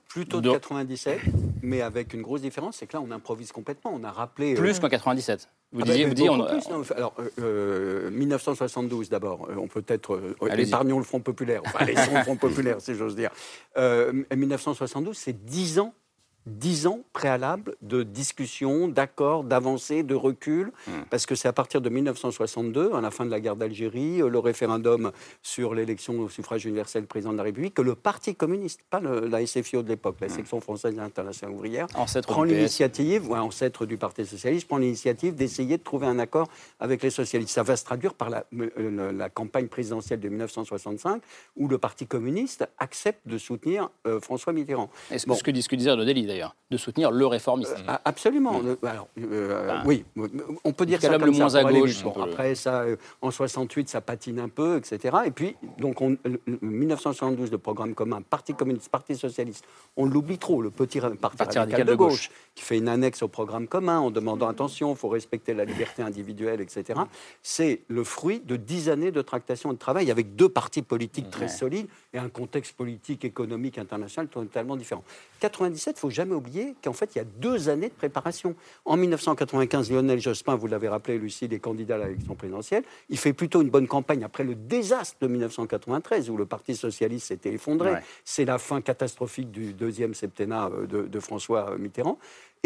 Plutôt de 97, mais avec une grosse différence, c'est que là, on improvise complètement. On a rappelé. euh, Plus qu'en 97. Vous Ah disiez, ben, vous disiez, on- plus, non. Alors, euh, euh, 1972 d'abord, Euh, on peut être euh, épargnons le Front populaire, enfin laissons le Front populaire, si j'ose dire. Euh, 1972, c'est 10 ans, 10 ans préalables de discussion, d'accords, d'avancées, de recul, Hmm. parce que c'est à partir de 1962, à la fin de la guerre d'Algérie, euh, le référendum sur l'élection au suffrage universel du président de la République, que le Parti communiste, pas le- la SFIO de l'époque, la section française de l'Internationale ouvrière, Hmm. Ancêtre prend l'initiative, ouais, ancêtre du Parti socialiste, prend l'initiative d'essayer de trouver un accord avec les socialistes. Ça va se traduire par la, euh, la campagne présidentielle de 1965, où le Parti communiste accepte de soutenir euh, François Mitterrand. Et ce, Bon. ce que, ce que disait Rondelli d'ailleurs, de soutenir le réformiste. Ah, Absolument. Euh, Alors, euh, Enfin, oui, on peut dire c'est ça comme le ça, moins à gauche. Bon, après ça, euh, en 68, ça patine un peu, etc. Et puis, donc, on, le- le 1972, le programme commun, Parti communiste, Parti socialiste, on l'oublie trop, le petit parti, radical, de, gauche, qui fait une annexe au programme commun en demandant attention, il faut respecter la liberté individuelle, etc. C'est le fruit de dix années de tractation et de travail avec deux partis politiques très Ouais. solides et un contexte politique, économique, international totalement différent. 97, il faut jamais oublier qu'en fait, il y a deux années de préparation. En 1995, Lionel Jospin, vous l'avez rappelé, Lucie, est candidat à l'élection présidentielle. Il fait plutôt une bonne campagne après le désastre de 1993, où le Parti socialiste s'était effondré. Ouais. C'est la fin catastrophique du deuxième septennat euh, de, de François euh, Mitterrand.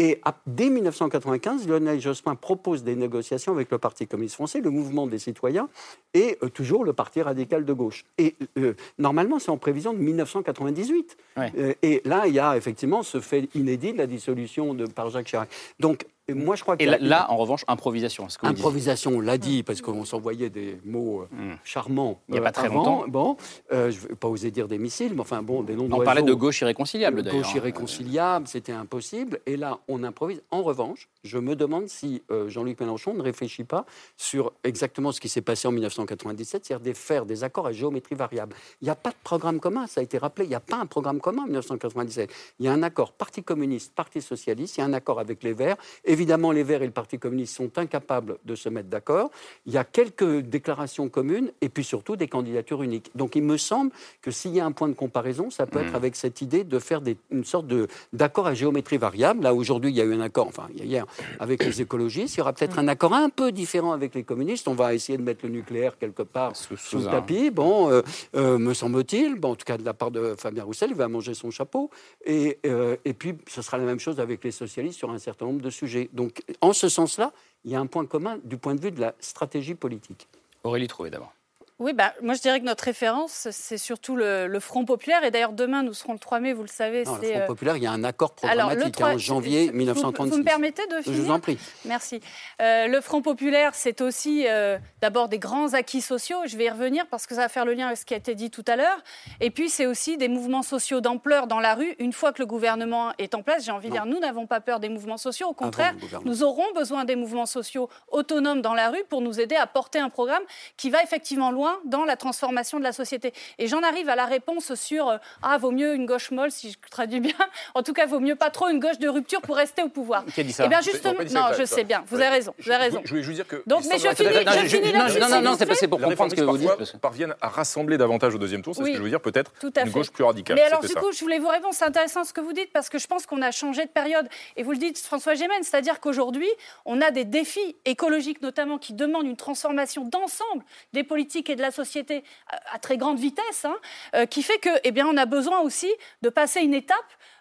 Et à- dès 1995, Lionel Jospin propose des négociations avec le Parti communiste français, le mouvement des citoyens et euh, toujours le Parti radical de gauche. Et euh, normalement, c'est en prévision de 1998. Ouais. Euh, et là, il y a effectivement ce fait inédit de la dissolution de, par Jacques Chirac. Donc, euh, moi, je crois que Et là, là, en revanche, improvisation. ce que vous disiez. Improvisation, on l'a dit, parce qu'on s'envoyait des mots euh, charmants. Hmm. Il y a euh, pas très avant. longtemps. Bon, euh, je ne vais pas oser dire des missiles, mais enfin, bon, des noms On d'oiseaux. parlait de gauche irréconciliable d'ailleurs. Gauche irréconciliable, c'était impossible. Et là, on improvise. En revanche, je me demande si euh, Jean-Luc Mélenchon ne réfléchit pas sur exactement ce qui s'est passé en 1997, c'est-à-dire de faire des accords à géométrie variable. Il n'y a pas de programme commun, ça a été rappelé. Il n'y a pas un programme commun en 1997. Il y a un accord Parti communiste, Parti socialiste, il y a un accord avec les Verts. Évidemment, les Verts et le Parti communiste sont incapables de se mettre d'accord. Il y a quelques déclarations communes et puis surtout des candidatures uniques. Donc il me semble que s'il y a un point de comparaison, ça peut être avec cette idée de faire des- une sorte d'accord à géométrie variable. Là, aujourd'hui, il y a eu un accord, enfin, il y a hier, avec les écologistes. Il y aura peut-être un accord un peu différent avec les communistes. On va essayer de mettre le nucléaire quelque part sous, sous le tapis. Bon, euh, euh, me semble-t-il, bon, en tout cas de la part de Fabien Roussel, il va manger son chapeau. Et, euh, et puis, ce sera la même chose avec les socialistes sur un certain nombre de sujets. Donc, en ce sens-là, il y a un point commun du point de vue de la stratégie politique. Aurélie Trouvé d'abord. Oui, bah, moi je dirais que notre référence, c'est surtout le, le Front populaire. Et d'ailleurs, demain, nous serons le 3 mai, vous le savez. Non, le Front euh, populaire, il y a un accord Alors, le programmatique 3 en janvier vous- 1936. Vous, me permettez de finir Je vous en prie. Merci. Euh, le Front populaire, c'est aussi euh, d'abord des grands acquis sociaux. Je vais y revenir parce que ça va faire le lien avec ce qui a été dit tout à l'heure. Et puis, c'est aussi des mouvements sociaux d'ampleur dans la rue. Une fois que le gouvernement est en place, j'ai envie de dire, nous n'avons pas peur des mouvements sociaux. Au contraire, nous aurons besoin des mouvements sociaux autonomes dans la rue pour nous aider à porter un programme qui va effectivement loin dans la transformation de la société. Et j'en arrive à la réponse sur euh, ah vaut mieux une gauche molle si je traduis bien. En tout cas, vaut mieux pas trop une gauche de rupture pour rester au pouvoir. Qui a dit ça Eh bien justement, non, ça, je ça. sais bien. Vous Ouais. avez raison. Vous avez raison. Je voulais juste dire que. Donc, mais je finis- Non, je finis non, là-dessus, non, non, c'est c'est pour comprendre ce que vous dites. parce parviennent à rassembler davantage au deuxième tour, c'est ce que je veux dire, peut-être une gauche plus radicale. Mais alors, du coup, je voulais vous répondre. C'est intéressant ce que vous dites parce que je pense qu'on a changé de période. Et vous le dites, François Gémen, c'est-à-dire qu'aujourd'hui, on a des défis écologiques notamment qui demandent une transformation d'ensemble des politiques et de la société à, très grande vitesse, hein, euh, qui fait que, eh bien, on a besoin aussi de passer une étape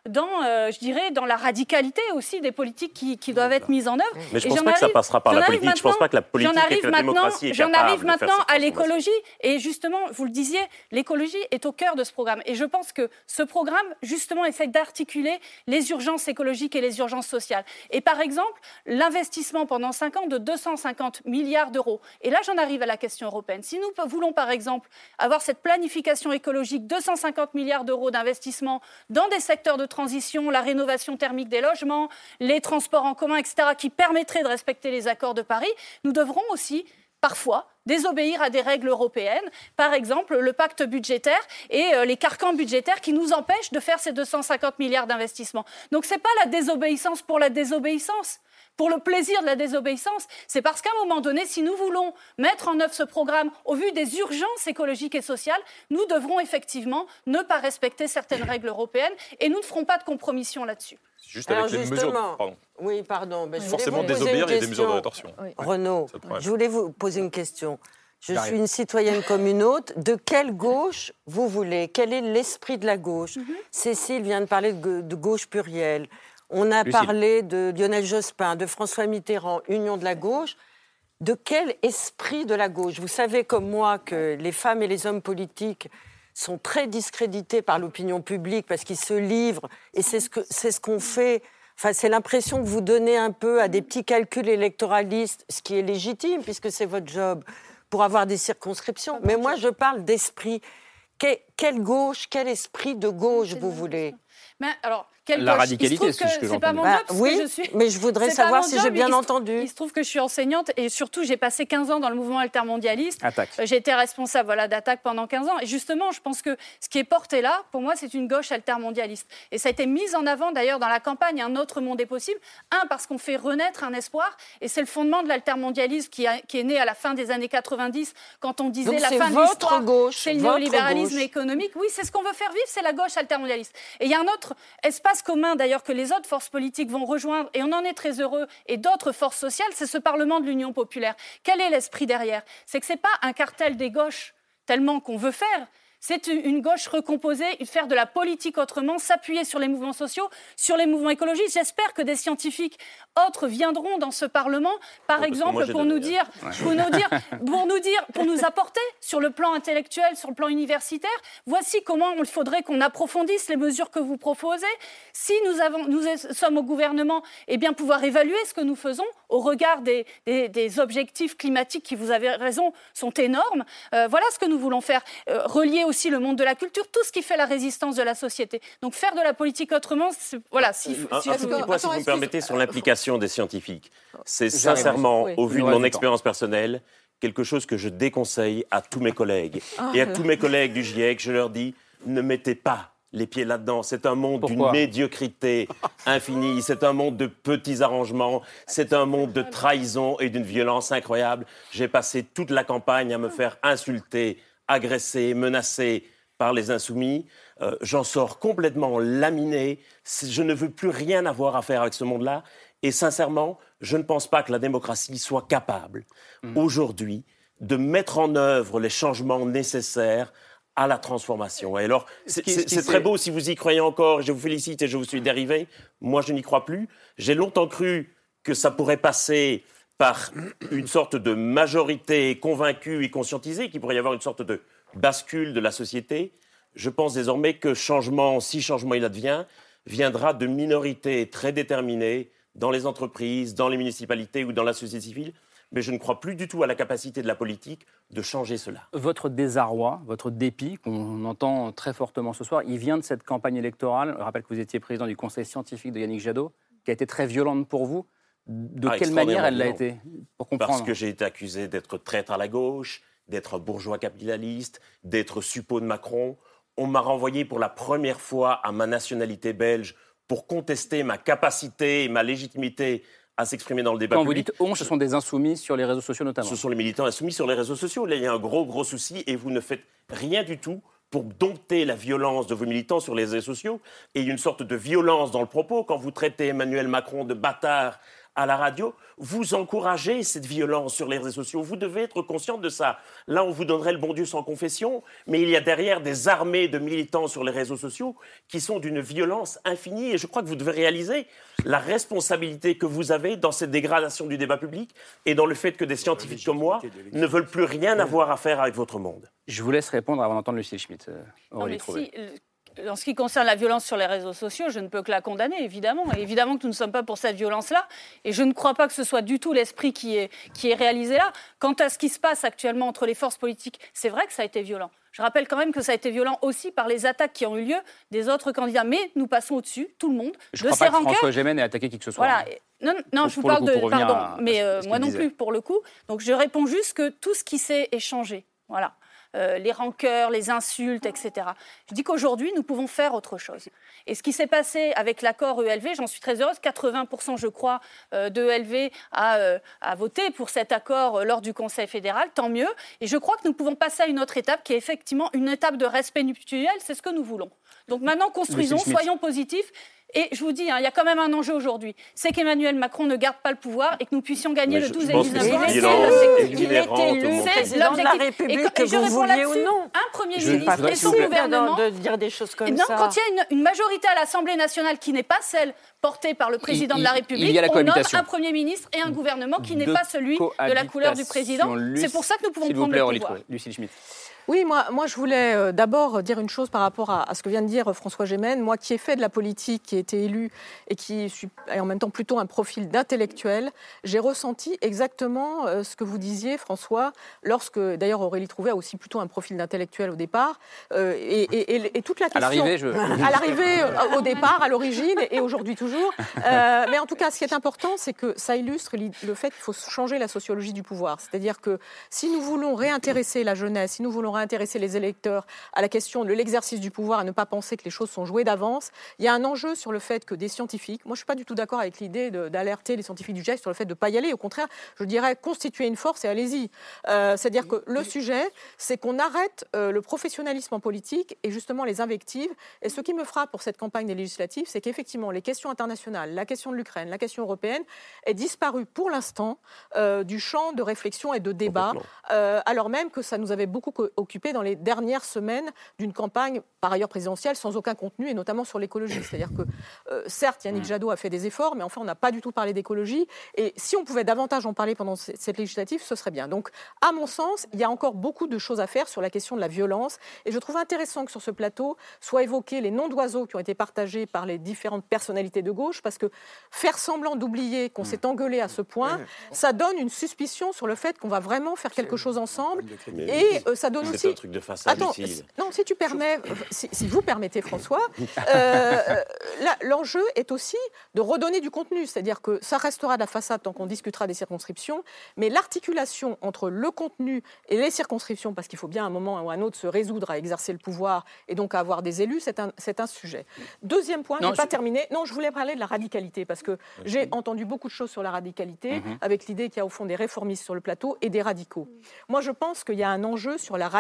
dans, euh, je dirais, dans la radicalité aussi des politiques qui, qui doivent être mises en œuvre. Mais je Et pense pas que ça arrive- passera par la arrive politique. Je pense pas que la politique j'en et arrive que la maintenant- démocratie est J'en arrive maintenant à l'écologie. Et justement, vous le disiez, l'écologie est au cœur de ce programme. Et je pense que ce programme, justement, essaie d'articuler les urgences écologiques et les urgences sociales. Et par exemple, l'investissement pendant 5 ans de 250 milliards d'euros. Et là, j'en arrive à la question européenne. Si nous voulons, par exemple, avoir cette planification écologique, 250 milliards d'euros d'investissement dans des secteurs de transition, la rénovation thermique des logements, les transports en commun, etc., qui permettraient de respecter les accords de Paris, nous devrons aussi parfois désobéir à des règles européennes, par exemple le pacte budgétaire et euh, les carcans budgétaires qui nous empêchent de faire ces 250 milliards d'investissements. Donc ce n'est pas la désobéissance pour la désobéissance. Pour le plaisir de la désobéissance. C'est parce qu'à un moment donné, si nous voulons mettre en œuvre ce programme au vu des urgences écologiques et sociales, nous devrons effectivement ne pas respecter certaines règles européennes et nous ne ferons pas de compromission là-dessus. Juste avec Alors, les mesures. Pardon. Oui, pardon. Ben, Forcément désobéir, il y a des mesures de question. rétorsion. Oui. Renaud, je voulais vous poser une question. Je suis une citoyenne comme une autre. De quelle gauche vous voulez? Quel est l'esprit de la gauche? Mhm. Cécile vient de parler de gauche plurielle. On a Lucille. parlé de Lionel Jospin, de François Mitterrand, Union de la gauche. De quel esprit de la gauche? Vous savez comme moi que les femmes et les hommes politiques sont très discrédités par l'opinion publique parce qu'ils se livrent et c'est ce que c'est ce qu'on fait. Enfin, c'est l'impression que vous donnez un peu à des petits calculs électoralistes, ce qui est légitime puisque c'est votre job pour avoir des circonscriptions. Mais moi, je parle d'esprit. Que- quelle gauche, quel esprit de gauche vous voulez? Mais alors, quelle La radicalité, c'est ce que que pas mon bien. job, Bah, oui, que je suis. mais je voudrais savoir si j'ai bien il se- entendu. Il se trouve que je suis enseignante et surtout j'ai passé 15 ans dans le mouvement altermondialiste. Attaque. Euh, J'ai été responsable voilà, d'attaque pendant 15 ans. Et justement, je pense que ce qui est porté là, pour moi, c'est une gauche altermondialiste. Et ça a été mis en avant d'ailleurs dans la campagne Un autre monde est possible. Un, parce qu'on fait renaître un espoir. Et c'est le fondement de l'altermondialisme qui, est né à la fin des années 90, quand on disait Donc la fin de votre l'histoire. gauche, C'est le néolibéralisme gauche. économique. Oui, c'est ce qu'on veut faire vivre, c'est la gauche altermondialiste. Et il y a un autre espace commun d'ailleurs que les autres forces politiques vont rejoindre, et on en est très heureux, et d'autres forces sociales, c'est ce Parlement de l'Union populaire. Quel est l'esprit derrière? C'est que c'est pas un cartel des gauches tellement qu'on veut faire. C'est une gauche recomposée, faire de la politique autrement, s'appuyer sur les mouvements sociaux, sur les mouvements écologistes. J'espère que des scientifiques autres viendront dans ce Parlement, par exemple, pour nous dire, pour nous dire, pour nous dire, pour nous apporter sur le plan intellectuel, sur le plan universitaire. Voici comment il faudrait qu'on approfondisse les mesures que vous proposez. Si nous avons, nous sommes au gouvernement, eh bien pouvoir évaluer ce que nous faisons au regard des, des- des objectifs climatiques qui, vous avez raison, sont énormes. Euh, voilà ce que nous voulons faire. Euh, relier aussi le monde de la culture, tout ce qui fait la résistance de la société. Donc faire de la politique autrement, c'est- voilà. Si, Un, si- un petit point, si vous me permettez, sur l'implication des scientifiques. C'est sincèrement, Oui. au vu de mon expérience personnelle, quelque chose que je déconseille à tous mes collègues. Ah, et à tous mes collègues du GIEC, je leur dis, ne mettez pas les pieds là-dedans. C'est un monde d'une médiocrité infinie. C'est un monde de petits arrangements. C'est un monde de trahison et d'une violence incroyable. J'ai passé toute la campagne à me faire insulter, agresser, menacer par les insoumis. Euh, J'en sors complètement laminé. Je ne veux plus rien avoir à faire avec ce monde-là. Et sincèrement, je ne pense pas que la démocratie soit capable aujourd'hui de mettre en œuvre les changements nécessaires à la transformation. Et alors, c'est ce très beau si vous y croyez encore, je vous félicite et je vous suis dérivé. Moi, je n'y crois plus. J'ai longtemps cru que ça pourrait passer par une sorte de majorité convaincue et conscientisée, qu'il pourrait y avoir une sorte de bascule de la société. Je pense désormais que changement, si changement il advient, viendra de minorités très déterminées dans les entreprises, dans les municipalités ou dans la société civile. Mais je ne crois plus du tout à la capacité de la politique de changer cela. Votre désarroi, votre dépit, qu'on entend très fortement ce soir, il vient de cette campagne électorale. Je rappelle que vous étiez président du conseil scientifique de Yannick Jadot, qui a été très violente pour vous. De Ah, quelle manière elle l'a été Pour comprendre. Parce que j'ai été accusé d'être traître à la gauche, d'être bourgeois capitaliste, d'être suppôt de Macron. On m'a renvoyé pour la première fois à ma nationalité belge pour contester ma capacité et ma légitimité à s'exprimer dans le débat Quand vous public. dites on, ce sont des insoumis sur les réseaux sociaux notamment. Ce sont les militants insoumis sur les réseaux sociaux. Là, il y a un gros, gros souci et vous ne faites rien du tout pour dompter la violence de vos militants sur les réseaux sociaux. Et une sorte de violence dans le propos. Quand vous traitez Emmanuel Macron de bâtard à la radio, vous encouragez cette violence sur les réseaux sociaux. Vous devez être conscient de ça. Là, on vous donnerait le bon Dieu sans confession, mais il y a derrière des armées de militants sur les réseaux sociaux qui sont d'une violence infinie. Et je crois que vous devez réaliser la responsabilité que vous avez dans cette dégradation du débat public et dans le fait que des scientifiques comme moi ne veulent plus rien avoir à faire avec votre monde. Je vous laisse répondre avant d'entendre Lucille Schmitt. euh, Non, mais si, en ce qui concerne la violence sur les réseaux sociaux, je ne peux que la condamner, évidemment. Et évidemment que nous ne sommes pas pour cette violence-là. Et je ne crois pas que ce soit du tout l'esprit qui est, qui est réalisé là. Quant à ce qui se passe actuellement entre les forces politiques, c'est vrai que ça a été violent. Je rappelle quand même que ça a été violent aussi par les attaques qui ont eu lieu des autres candidats. Mais nous passons au-dessus, tout le monde, Je de ne ces crois pas que rancœurs. François Gémen ait attaqué qui que ce soit. Voilà. Non, non, Pour- je vous parle coup, de. Pardon, à- mais euh, moi non disait. plus, pour le coup. Donc je réponds juste que tout ce qui s'est échangé, voilà, euh, les rancœurs, les insultes, etc. Je dis qu'aujourd'hui, nous pouvons faire autre chose. Et ce qui s'est passé avec l'accord ELV, j'en suis très heureuse, 80% je crois euh, de ELV a, euh, a, voté pour cet accord lors du Conseil fédéral, tant mieux. Et je crois que nous pouvons passer à une autre étape qui est effectivement une étape de respect mutuel, c'est ce que nous voulons. Donc maintenant, construisons, soyons positifs. Et je vous dis, hein, il y a quand même un enjeu aujourd'hui. C'est qu'Emmanuel Macron ne garde pas le pouvoir et que nous puissions gagner Mais le je 12 et pense 19 que juin. c'est C'est bilan l'objectif. la l'objectif. République, Et, que et je vous vouliez ou non. Un Premier Je ministre pas et son gouvernement. de dire des choses comme Eh bien, ça. Quand il y a une, une majorité à l'Assemblée nationale qui n'est pas celle portée par le président il- de la il République, y a la on nomme un Premier ministre et un gouvernement qui n'est pas celui de la couleur du président. C'est pour ça que nous pouvons prendre plaît, le pouvoir. Lucille Schmitt. Oui, moi, moi je voulais euh, d'abord dire une chose par rapport à, à ce que vient de dire François Gémen. Moi qui ai fait de la politique, qui ai été élu et qui suis et en même temps plutôt un profil d'intellectuel, j'ai ressenti exactement euh, ce que vous disiez, François, lorsque, d'ailleurs Aurélie Trouvé a aussi plutôt un profil d'intellectuel au départ. euh, et, et- et- et toute la À question... l'arrivée, je- À l'arrivée, euh, au départ, à l'origine et aujourd'hui toujours. Euh, mais en tout cas, ce qui est important, c'est que ça illustre le fait qu'il faut changer la sociologie du pouvoir. C'est-à-dire que si nous voulons réintéresser la jeunesse, si nous voulons réintéresser les électeurs à la question de l'exercice du pouvoir et ne pas penser que les choses sont jouées d'avance, il y a un enjeu sur le fait que des scientifiques, moi je ne suis pas du tout d'accord avec l'idée d'alerter les scientifiques du GIEC sur le fait de ne pas y aller. Au contraire, je dirais constituer une force et allez-y. Euh, C'est-à-dire que le sujet, c'est qu'on arrête euh, le professionnalisme en politique et justement les invectives. Et ce qui me frappe pour cette campagne des législatives, c'est qu'effectivement, les questions internationales, la question de l'Ukraine, la question européenne, est disparue pour l'instant euh, du champ de réflexion et de débat, alors même que ça nous avait beaucoup co- occupé dans les dernières semaines d'une campagne, par ailleurs présidentielle, sans aucun contenu, et notamment sur l'écologie. C'est-à-dire que, euh, certes, Yannick Jadot a fait des efforts, mais enfin, on n'a pas du tout parlé d'écologie. Et si on pouvait davantage en parler pendant cette législative, ce serait bien. Donc, à mon sens, il y a encore beaucoup de choses à faire sur la question de la violence. Et je trouve intéressant que sur ce plateau soient évoqués les noms d'oiseaux qui ont été partagés par les différentes personnalités de gauche, parce que faire semblant d'oublier qu'on s'est engueulé à ce point, ça donne une suspicion sur le fait qu'on va vraiment faire quelque chose ensemble. Et euh, ça donne C'est aussi. un truc de façade, Attends, si- non, si tu permets, euh, si, si vous permettez, François, euh, l'enjeu est aussi de redonner du contenu, c'est-à-dire que ça restera de la façade tant qu'on discutera des circonscriptions, mais l'articulation entre le contenu et les circonscriptions, parce qu'il faut bien à un moment ou à un autre se résoudre à exercer le pouvoir et donc à avoir des élus, c'est un, c'est un sujet. Deuxième point, je Non, n'ai pas je- terminé. Non, je voulais parler de la radicalité, parce que j'ai entendu beaucoup de choses sur la radicalité, Mhm. avec l'idée qu'il y a au fond des réformistes sur le plateau et des radicaux. Moi, je pense qu'il y a un enjeu sur la radicalité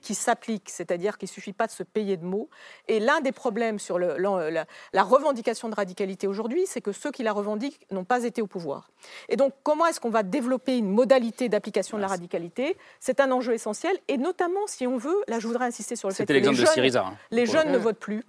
qui s'applique, c'est-à-dire qu'il ne suffit pas de se payer de mots. Et l'un des problèmes sur le- la, la revendication de radicalité aujourd'hui, c'est que ceux qui la revendiquent n'ont pas été au pouvoir. Et donc, comment est-ce qu'on va développer une modalité d'application de la radicalité? C'est un enjeu essentiel, et notamment si on veut, là je voudrais insister sur le fait que les de jeunes, Syriza, hein. les jeunes ne votent plus,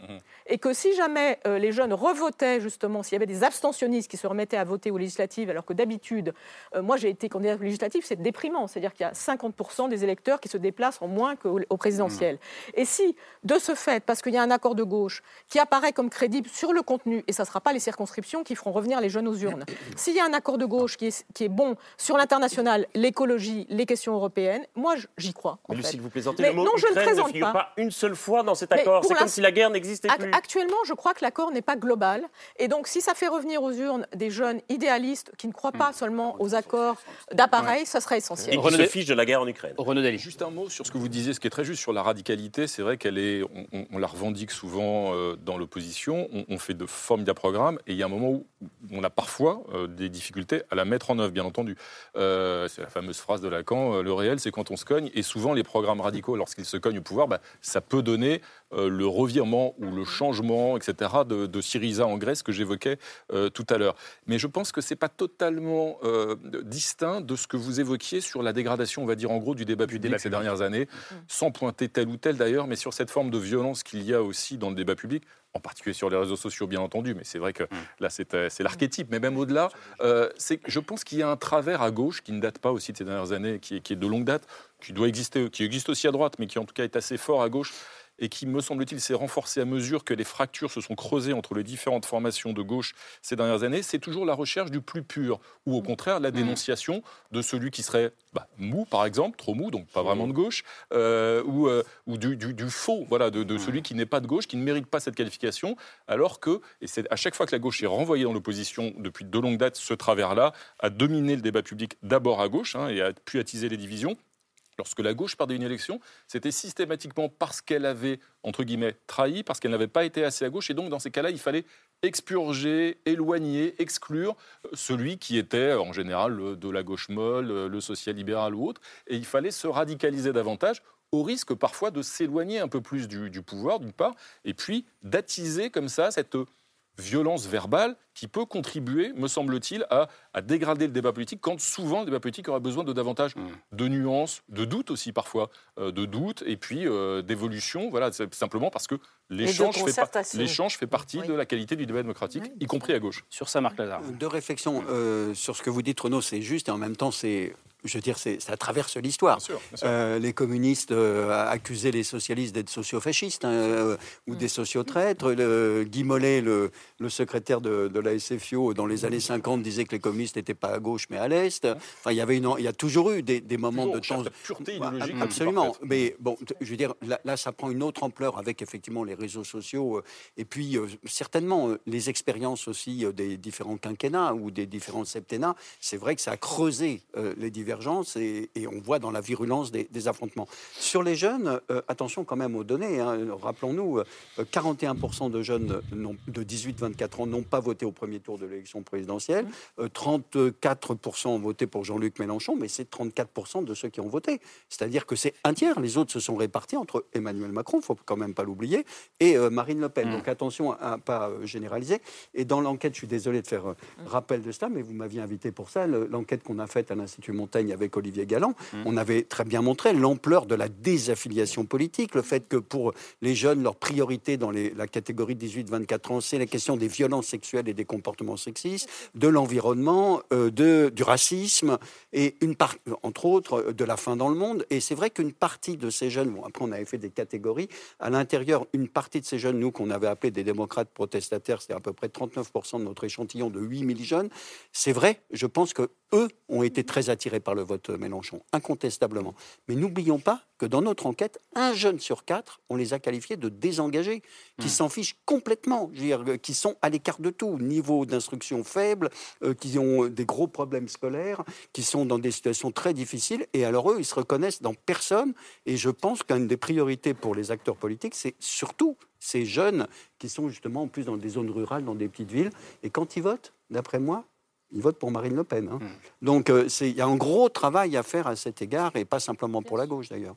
et que si jamais euh, les jeunes revotaient justement, s'il y avait des abstentionnistes qui se remettaient à voter aux législatives, alors que d'habitude, euh, moi j'ai été candidat aux législatives, c'est déprimant, c'est-à-dire qu'il y a 50% des électeurs qui se déplacent en moins qu'au au présidentiel. Et si, de ce fait, parce qu'il y a un accord de gauche qui apparaît comme crédible sur le contenu, et ça ne sera pas les circonscriptions qui feront revenir les jeunes aux urnes, s'il y a un accord de gauche qui est, qui est bon sur l'international, l'écologie, les questions européennes, moi j'y crois. en Mais fait. Lucille, vous plaisantez, Mais le mot non, je ne présente figure pas. pas une seule fois dans cet accord. pour C'est comme si la guerre n'existait plus. Actuellement, je crois que l'accord n'est pas global. Et donc, si ça fait revenir aux urnes des jeunes idéalistes qui ne croient pas seulement aux accords d'appareil, ça serait essentiel. Et qui se fichent de la guerre en Ukraine. Juste un mot sur ce que vous disiez, ce qui est très juste sur la radicalité. C'est vrai qu'elle est, on, la revendique souvent euh, dans l'opposition. On, fait de formidables programmes et il y a un moment où on a parfois euh, des difficultés à la mettre en œuvre, bien entendu. Euh, c'est la fameuse phrase de Lacan le réel, c'est quand on se cogne. Et souvent, les programmes radicaux, lorsqu'ils se cognent au pouvoir, bah, ça peut donner euh, le revirement ou le changement, etc., de, de Syriza en Grèce que j'évoquais euh, tout à l'heure. Mais je pense que c'est pas totalement euh, distinct de ce que vous évoquiez sur la dégradation, on va dire en gros, du débat public ces dernières années, sans pointer tel ou tel d'ailleurs, mais sur cette forme de violence qu'il y a aussi dans le débat public. En particulier sur les réseaux sociaux, bien entendu, mais c'est vrai que là, c'est l'archétype. Mais même au-delà, euh, je pense qu'il y a un travers à gauche qui ne date pas aussi de ces dernières années, qui est, qui est de longue date, qui doit exister, qui existe aussi à droite, mais qui en tout cas est assez fort à gauche et qui, me semble-t-il, s'est renforcé à mesure que les fractures se sont creusées entre les différentes formations de gauche ces dernières années, c'est toujours la recherche du plus pur, ou au contraire la dénonciation de celui qui serait bah, mou, par exemple, trop mou, donc pas vraiment de gauche, euh, ou, euh, ou du, du- du faux, voilà, de, de celui qui n'est pas de gauche, qui ne mérite pas cette qualification, alors que, et c'est à chaque fois que la gauche est renvoyée dans l'opposition depuis de longues dates, ce travers-là a dominé le débat public d'abord à gauche, hein, et a pu attiser les divisions, Lorsque la gauche perdait une élection, c'était systématiquement parce qu'elle avait, trahi, parce qu'elle n'avait pas été assez à gauche. Et donc, dans ces cas-là, il fallait expurger, éloigner, exclure euh, celui qui était en général de la gauche molle, euh, le social-libéral ou autre. Et il fallait se radicaliser davantage au risque parfois de s'éloigner un peu plus du, du pouvoir, d'une part, et puis d'attiser comme ça cette violence verbale qui peut contribuer, me semble-t-il, à, à, dégrader le débat politique quand souvent le débat politique aura besoin de davantage Mmh. de nuances, de doutes aussi parfois, euh, de doutes et puis euh, d'évolution. Voilà, c'est simplement parce que l'échange fait, par- partie de la qualité du débat démocratique, y compris à gauche. Sur ça, Marc Lazare. Deux réflexions euh, sur ce que vous dites, Renaud, c'est juste et en même temps, c'est, je veux dire, c'est, ça traverse l'histoire. Euh, les communistes euh, accusaient les socialistes d'être sociofascistes hein, euh, ou des sociotraîtres. Le, Guy Mollet, le, le secrétaire de, de la SFIO, dans les années 50, disait que les communistes n'étaient pas à gauche mais à l'est. Enfin, il y avait une, il y a toujours eu des, des moments de temps. pureté idéologique. Absolument. parfaite. Mais bon, je veux dire, là, là, ça prend une autre ampleur avec effectivement les réseaux sociaux euh, et puis euh, certainement euh, les expériences aussi euh, des différents quinquennats ou des différents septennats. C'est vrai que ça a creusé euh, les divergences et, et on voit dans la virulence des, des affrontements. Sur les jeunes, euh, attention quand même aux données. hein. Rappelons-nous, euh, 41% de jeunes de 18-24 ans n'ont pas voté au premier tour de l'élection présidentielle. Euh, 34% ont voté pour Jean-Luc Mélenchon, mais c'est 34% de ceux qui ont voté. C'est-à-dire que c'est un tiers. Les autres se sont répartis entre Emmanuel Macron, faut quand même pas l'oublier, et euh, Marine Le Pen. Donc attention à ne pas euh, généraliser. Et dans l'enquête, je suis désolé de faire euh, rappel de cela, mais vous m'aviez invité pour ça. Le- L'enquête qu'on a faite à l'Institut Montaigne avec Olivier Galland, on avait très bien montré l'ampleur de la désaffiliation politique, le fait que pour les jeunes, leur priorité dans les- la catégorie 18-24 ans, c'est la question des violences sexuelles et des comportements sexistes, de l'environnement, euh, de, du racisme, et une part, entre autres, de la faim dans le monde. Et c'est vrai qu'une partie de ces jeunes, bon, après on avait fait des catégories, à l'intérieur, une partie de ces jeunes, nous qu'on avait appelés des démocrates protestataires, c'était à peu près 39% de notre échantillon de 8000 jeunes, c'est vrai, je pense que eux ont été très attirés par le vote Mélenchon, incontestablement. Mais n'oublions pas que dans notre enquête, un jeune sur quatre, on les a qualifiés de désengagés, qui s'en fichent complètement, je veux dire, euh, qui sont à l'écart de tout, niveau d'instruction faible, euh, qui ont des gros problèmes scolaires, qui sont dans des situations très difficiles. Et alors eux, ils se reconnaissent dans personne. Et je pense qu'une des priorités pour les acteurs politiques, c'est surtout ces jeunes qui sont justement en plus dans des zones rurales, dans des petites villes. Et quand ils votent, d'après moi, ils votent pour Marine Le Pen. hein. Donc euh, c'est- il y a un gros travail à faire à cet égard, et pas simplement pour la gauche d'ailleurs.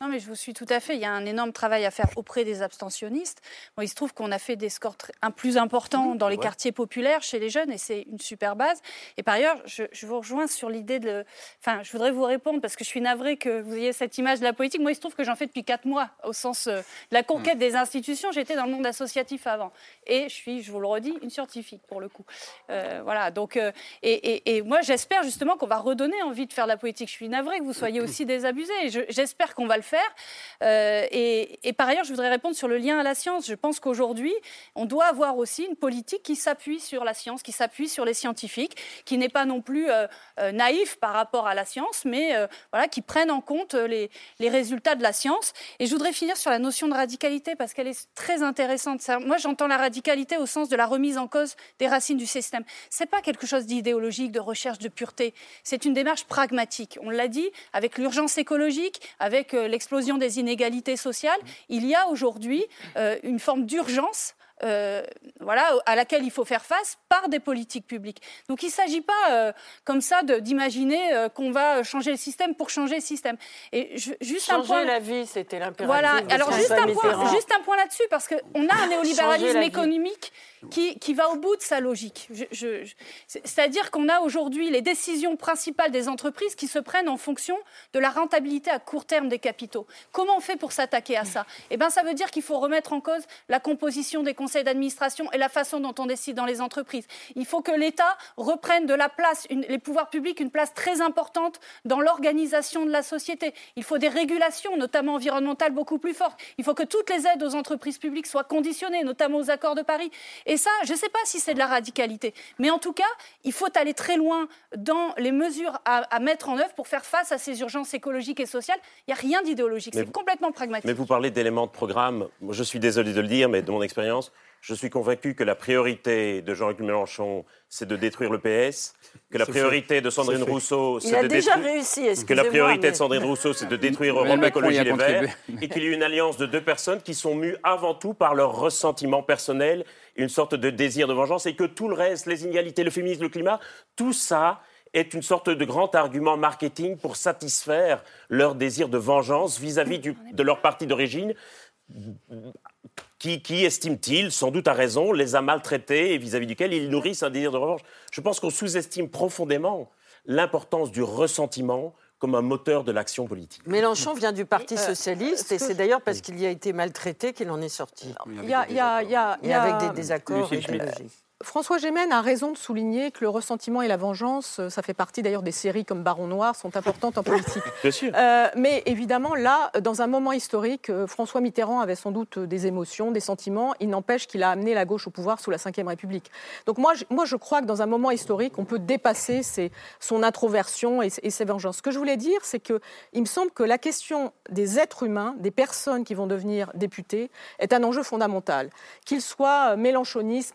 Non, mais je vous suis tout à fait. Il y a un énorme travail à faire auprès des abstentionnistes. Bon, il se trouve qu'on a fait des scores un plus importants dans les ouais. quartiers populaires chez les jeunes et c'est une super base. Et par ailleurs, je, je vous rejoins sur l'idée de. Enfin, je voudrais vous répondre parce que je suis navrée que vous ayez cette image de la politique. Moi, il se trouve que j'en fais depuis quatre mois au sens euh, de la conquête des institutions. J'étais dans le monde associatif avant et je suis, je vous le redis, une scientifique pour le coup. Euh, voilà. Donc, euh, et, et- et moi, j'espère justement qu'on va redonner envie de faire de la politique. Je suis navrée que vous soyez aussi désabusés. J'espère qu'on va le faire. Euh, et, par ailleurs, je voudrais répondre sur le lien à la science. Je pense qu'aujourd'hui, on doit avoir aussi une politique qui s'appuie sur la science, qui s'appuie sur les scientifiques, qui n'est pas non plus euh, euh, naïf par rapport à la science, mais voilà, qui prennent en compte les, les résultats de la science. Et je voudrais finir sur la notion de radicalité parce qu'elle est très intéressante. Moi, j'entends la radicalité au sens de la remise en cause des racines du système. C'est pas quelque chose d'idéologique, de recherche de pureté. C'est une démarche pragmatique. On l'a dit, avec l'urgence écologique, avec euh, l'explosion des inégalités sociales, il y a aujourd'hui euh, une forme d'urgence. Euh, voilà, à laquelle il faut faire face par des politiques publiques. Donc il ne s'agit pas euh, comme ça d'imaginer euh, qu'on va changer le système pour changer le système. Et je- juste un Changer point. la vie, c'était l'impératif. Voilà, alors juste un, point, juste un point là-dessus, parce qu'on a un néolibéralisme économique qui, qui va au bout de sa logique. Je- je- C'est-à-dire qu'on a aujourd'hui les décisions principales des entreprises qui se prennent en fonction de la rentabilité à court terme des capitaux. Comment on fait pour s'attaquer à ça? Eh bien, ça veut dire qu'il faut remettre en cause la composition des conseils d'administration et la façon dont on décide dans les entreprises. Il faut que l'État reprenne de la place, une- les pouvoirs publics, une place très importante dans l'organisation de la société. Il faut des régulations, notamment environnementales, beaucoup plus fortes. Il faut que toutes les aides aux entreprises publiques soient conditionnées, notamment aux accords de Paris. Et ça, je ne sais pas si c'est de la radicalité, mais en tout cas, il faut aller très loin dans les mesures à, à mettre en œuvre pour faire face à ces urgences écologiques et sociales. Il n'y a rien d'idéologique, c'est complètement pragmatique. Mais vous parlez d'éléments de programme. Je suis désolé de le dire, mais de mon expérience, Je suis convaincu que la priorité de Jean-Luc Mélenchon, c'est de détruire le PS, que la priorité fait. de Sandrine. Rousseau, Il c'est a de déjà détruire- réussi, que la priorité mais- de Sandrine Rousseau, c'est de détruire Europe Écologie a Les contribué. Verts, et qu'il y ait une alliance de deux personnes qui sont mues avant tout par leur ressentiment personnel, une sorte de désir de vengeance, et que tout le reste, les inégalités, le féminisme, le climat, tout ça est une sorte de grand argument marketing pour satisfaire leur désir de vengeance vis-à-vis de leur parti d'origine, qui, qui estime-t-il, sans doute à raison, les a maltraités et vis-à-vis duquel ils nourrissent un désir de revanche. Je pense qu'on sous-estime profondément l'importance du ressentiment comme un moteur de l'action politique. Mélenchon vient du Parti euh, socialiste et c'est d'ailleurs parce qu'il y a été maltraité qu'il en est sorti. Il y a- il y a- il y a- il Et y a- avec des désaccords idéologiques. François Gémen a raison de souligner que le ressentiment et la vengeance, euh, ça fait partie d'ailleurs des séries comme Baron Noir, sont importantes en politique. Bien sûr. Euh, mais évidemment, là, dans un moment historique, euh, François Mitterrand avait sans doute des émotions, des sentiments. Il n'empêche qu'il a amené la gauche au pouvoir sous la Ve République. Donc moi, je, moi, je crois que dans un moment historique, on peut dépasser ses- son introversion et, et ses vengeances. Ce que je voulais dire, c'est que il me semble que la question des êtres humains, des personnes qui vont devenir députés, est un enjeu fondamental. Qu'ils soient euh, mélenchonistes,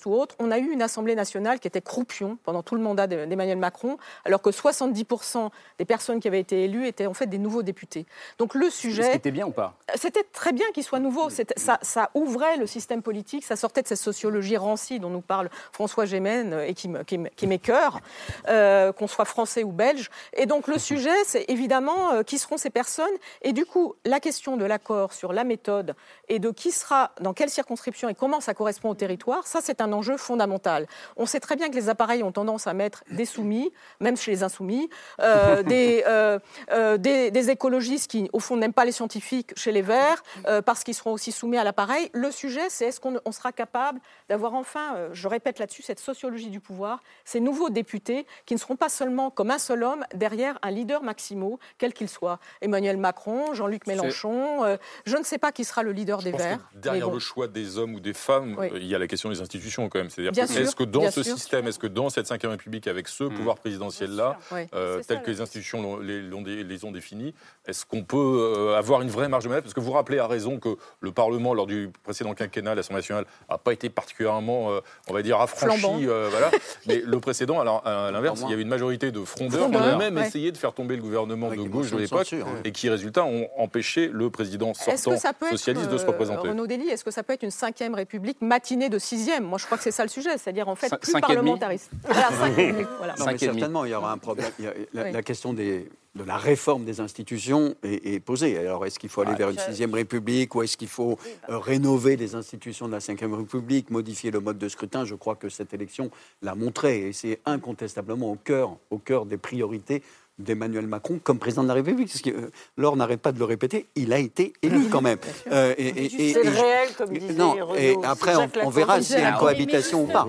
macronistes ou autres, on a eu une Assemblée nationale qui était croupion pendant tout le mandat de- d'Emmanuel Macron, alors que 70% des personnes qui avaient été élues étaient en fait des nouveaux députés. Donc le sujet... qui était bien ou pas? C'était très bien qu'il soit nouveau. C'était- Ça, ça ouvrait le système politique, ça sortait de cette sociologie rancie dont nous parle François Gémen euh, et qui m'écœure, euh, qu'on soit français ou belge. Et donc le sujet, c'est évidemment euh, qui seront ces personnes. Et du coup, la question de l'accord sur la méthode et de qui sera, dans quelle circonscription et comment ça correspond au territoire, ça c'est un enjeu fondamental. On sait très bien que les appareils ont tendance à mettre des soumis, même chez les insoumis, euh, des, euh, euh, des, des écologistes qui, au fond, n'aiment pas les scientifiques chez les Verts, euh, parce qu'ils seront aussi soumis à l'appareil. Le sujet, c'est est-ce qu'on on sera capable d'avoir enfin, je répète là-dessus, cette sociologie du pouvoir, ces nouveaux députés qui ne seront pas seulement comme un seul homme derrière un leader maximo, quel qu'il soit. Emmanuel Macron, Jean-Luc Mélenchon, je ne sais pas qui sera le leader des Je Verts. derrière bon. le choix des hommes ou des femmes, Oui. il y a la question des institutions quand même. C'est-à-dire est-ce que dans ce sûr. système, est-ce que dans cette Ve République, avec ce pouvoir présidentiel-là, Oui. euh, ça, tel que les institutions l'ont- les, l'ont dé- les ont définis, est-ce qu'on peut euh, avoir une vraie marge de manœuvre? Parce que vous rappelez à raison que le Parlement, lors du précédent quinquennat, l'Assemblée nationale, n'a pas été particulièrement, euh, on va dire, affranchi. Euh, voilà. Mais le précédent, alors à l'inverse, il y avait une majorité de frondeurs qui ont même ouais. essayé de faire tomber le gouvernement de gauche de l'époque et qui, résultat, ont empêché le président sortant socialiste de se représenter. Renaud Dely, est-ce que ça peut être une cinquième république matinée de sixième? Moi, je crois que c'est ça le sujet, c'est-à-dire en fait Cin- plus parlementariste. Voilà, cinq et demi, voilà. Non, mais certainement, il y aura un problème. Il y a- la, Oui. la question des, de la réforme des institutions est, est posée. Alors, est-ce qu'il faut aller vers une Je- sixième république ou est-ce qu'il faut euh, rénover les institutions de la cinquième république, modifier le mode de scrutin? Je crois que cette élection l'a montré et c'est incontestablement au cœur, au cœur des priorités d'Emmanuel Macron comme président de la République, parce que euh, Laure n'arrête pas de le répéter, il a été élu quand même. Euh, c'est le réel, comme disait non, Et après, on, verra si y a une cohabitation ou pas.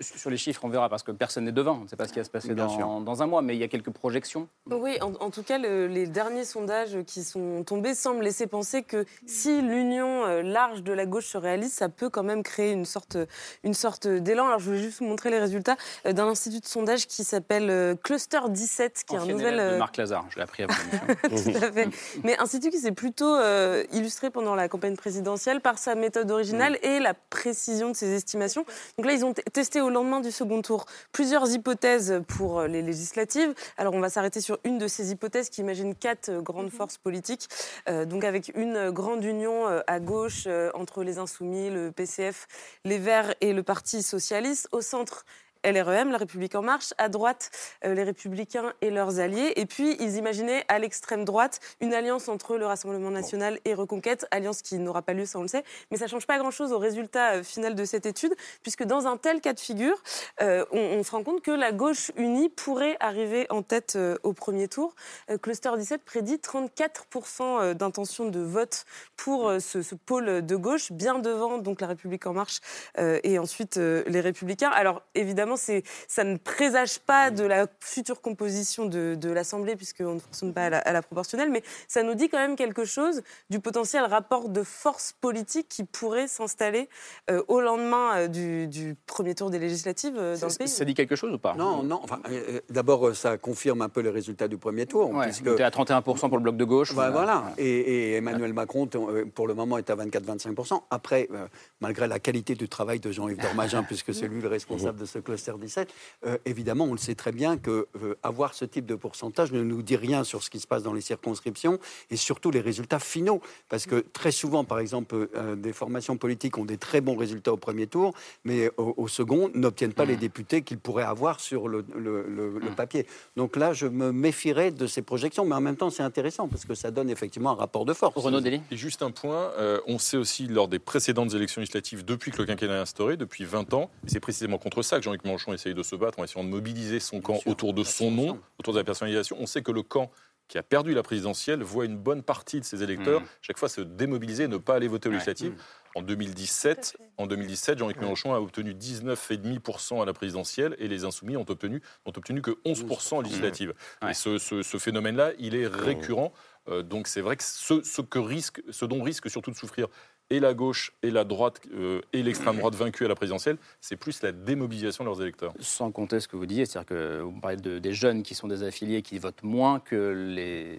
Sur les chiffres, on verra, parce que personne n'est devant. On ne sait pas ce qui va se passer dans, un mois, mais il y a quelques projections. Oui, en, tout cas, les derniers sondages qui sont tombés semblent laisser penser que si l'union euh, large de la gauche se réalise, ça peut quand même créer une sorte, une sorte d'élan. Alors, je voulais juste vous montrer les résultats d'un institut de sondage qui s'appelle Cluster 10 qui est un nouvel. De euh, Marc Lazare, je l'ai appris avant Tout à fait. Mais institut qui s'est plutôt euh, illustré pendant la campagne présidentielle par sa méthode originale et la précision de ses estimations. Donc là, ils ont testé au lendemain du second tour plusieurs hypothèses pour euh, les législatives. Alors on va s'arrêter sur une de ces hypothèses qui imagine quatre grandes mhm. forces politiques, donc avec une grande union à gauche entre les Insoumis, le PCF, les Verts et le Parti socialiste. Au centre, LREM, La République En Marche, à droite, euh, les Républicains et leurs alliés. Et puis, ils imaginaient à l'extrême droite une alliance entre le Rassemblement national et Reconquête, alliance qui n'aura pas lieu, ça on le sait. Mais ça ne change pas grand-chose au résultat euh, final de cette étude, puisque dans un tel cas de figure, euh, on, on se rend compte que la gauche unie pourrait arriver en tête euh, au premier tour. Euh, Cluster 17 prédit 34% euh, d'intention de vote pour ce, ce pôle de gauche, bien devant donc la République En Marche et ensuite les Républicains. Alors, évidemment, évidemment, ça ne présage pas de la future composition de, de l'Assemblée, puisqu'on ne fonctionne pas à la, à la proportionnelle, mais ça nous dit quand même quelque chose du potentiel rapport de force politique qui pourrait s'installer euh, au lendemain euh, du, du premier tour des législatives euh, dans le pays. Ça dit quelque chose ou pas? Non, non. Enfin, euh, D'abord, ça confirme un peu les résultats du premier tour. Ouais, puisque... on était à 31% pour le bloc de gauche. Bah, voilà. Et, et Emmanuel Macron, pour le moment, est à 24-25%. Après, euh, malgré la qualité du travail de Jean-Yves Dormagin, puisque c'est lui le responsable de ce cluster 17, euh, évidemment, on le sait très bien que euh, avoir ce type de pourcentage ne nous dit rien sur ce qui se passe dans les circonscriptions et surtout les résultats finaux. Parce que très souvent, par exemple, euh, des formations politiques ont des très bons résultats au premier tour, mais au, au second n'obtiennent pas les députés qu'ils pourraient avoir sur le, le- le- le papier. Donc là, je me méfierais de ces projections, mais en même temps, c'est intéressant parce que ça donne effectivement un rapport de force. Et juste un point, euh, on sait aussi lors des précédentes élections législatives, depuis que le quinquennat est instauré, depuis 20 ans, et c'est précisément contre ça que Jean-Luc Mélenchon essaye de se battre, en essayant de mobiliser son camp autour de son nom, autour de la personnalisation. On sait que le camp qui a perdu la présidentielle voit une bonne partie de ses électeurs Mhm. chaque fois se démobiliser et ne pas aller voter aux Ouais. législatives. En 2017, en 2017 Jean-Luc Mélenchon a obtenu 19,5% à la présidentielle et les Insoumis ont obtenu, ont obtenu que 11% aux législatives. Et ce, ce- ce phénomène-là, il est récurrent. Euh, donc c'est vrai que ce, ce que risque, ce dont risque surtout de souffrir et la gauche et la droite euh, et l'extrême droite vaincue à la présidentielle, c'est plus la démobilisation de leurs électeurs. Sans compter ce que vous disiez, c'est-à-dire que vous parlez de- des jeunes qui sont des affiliés, qui votent moins que les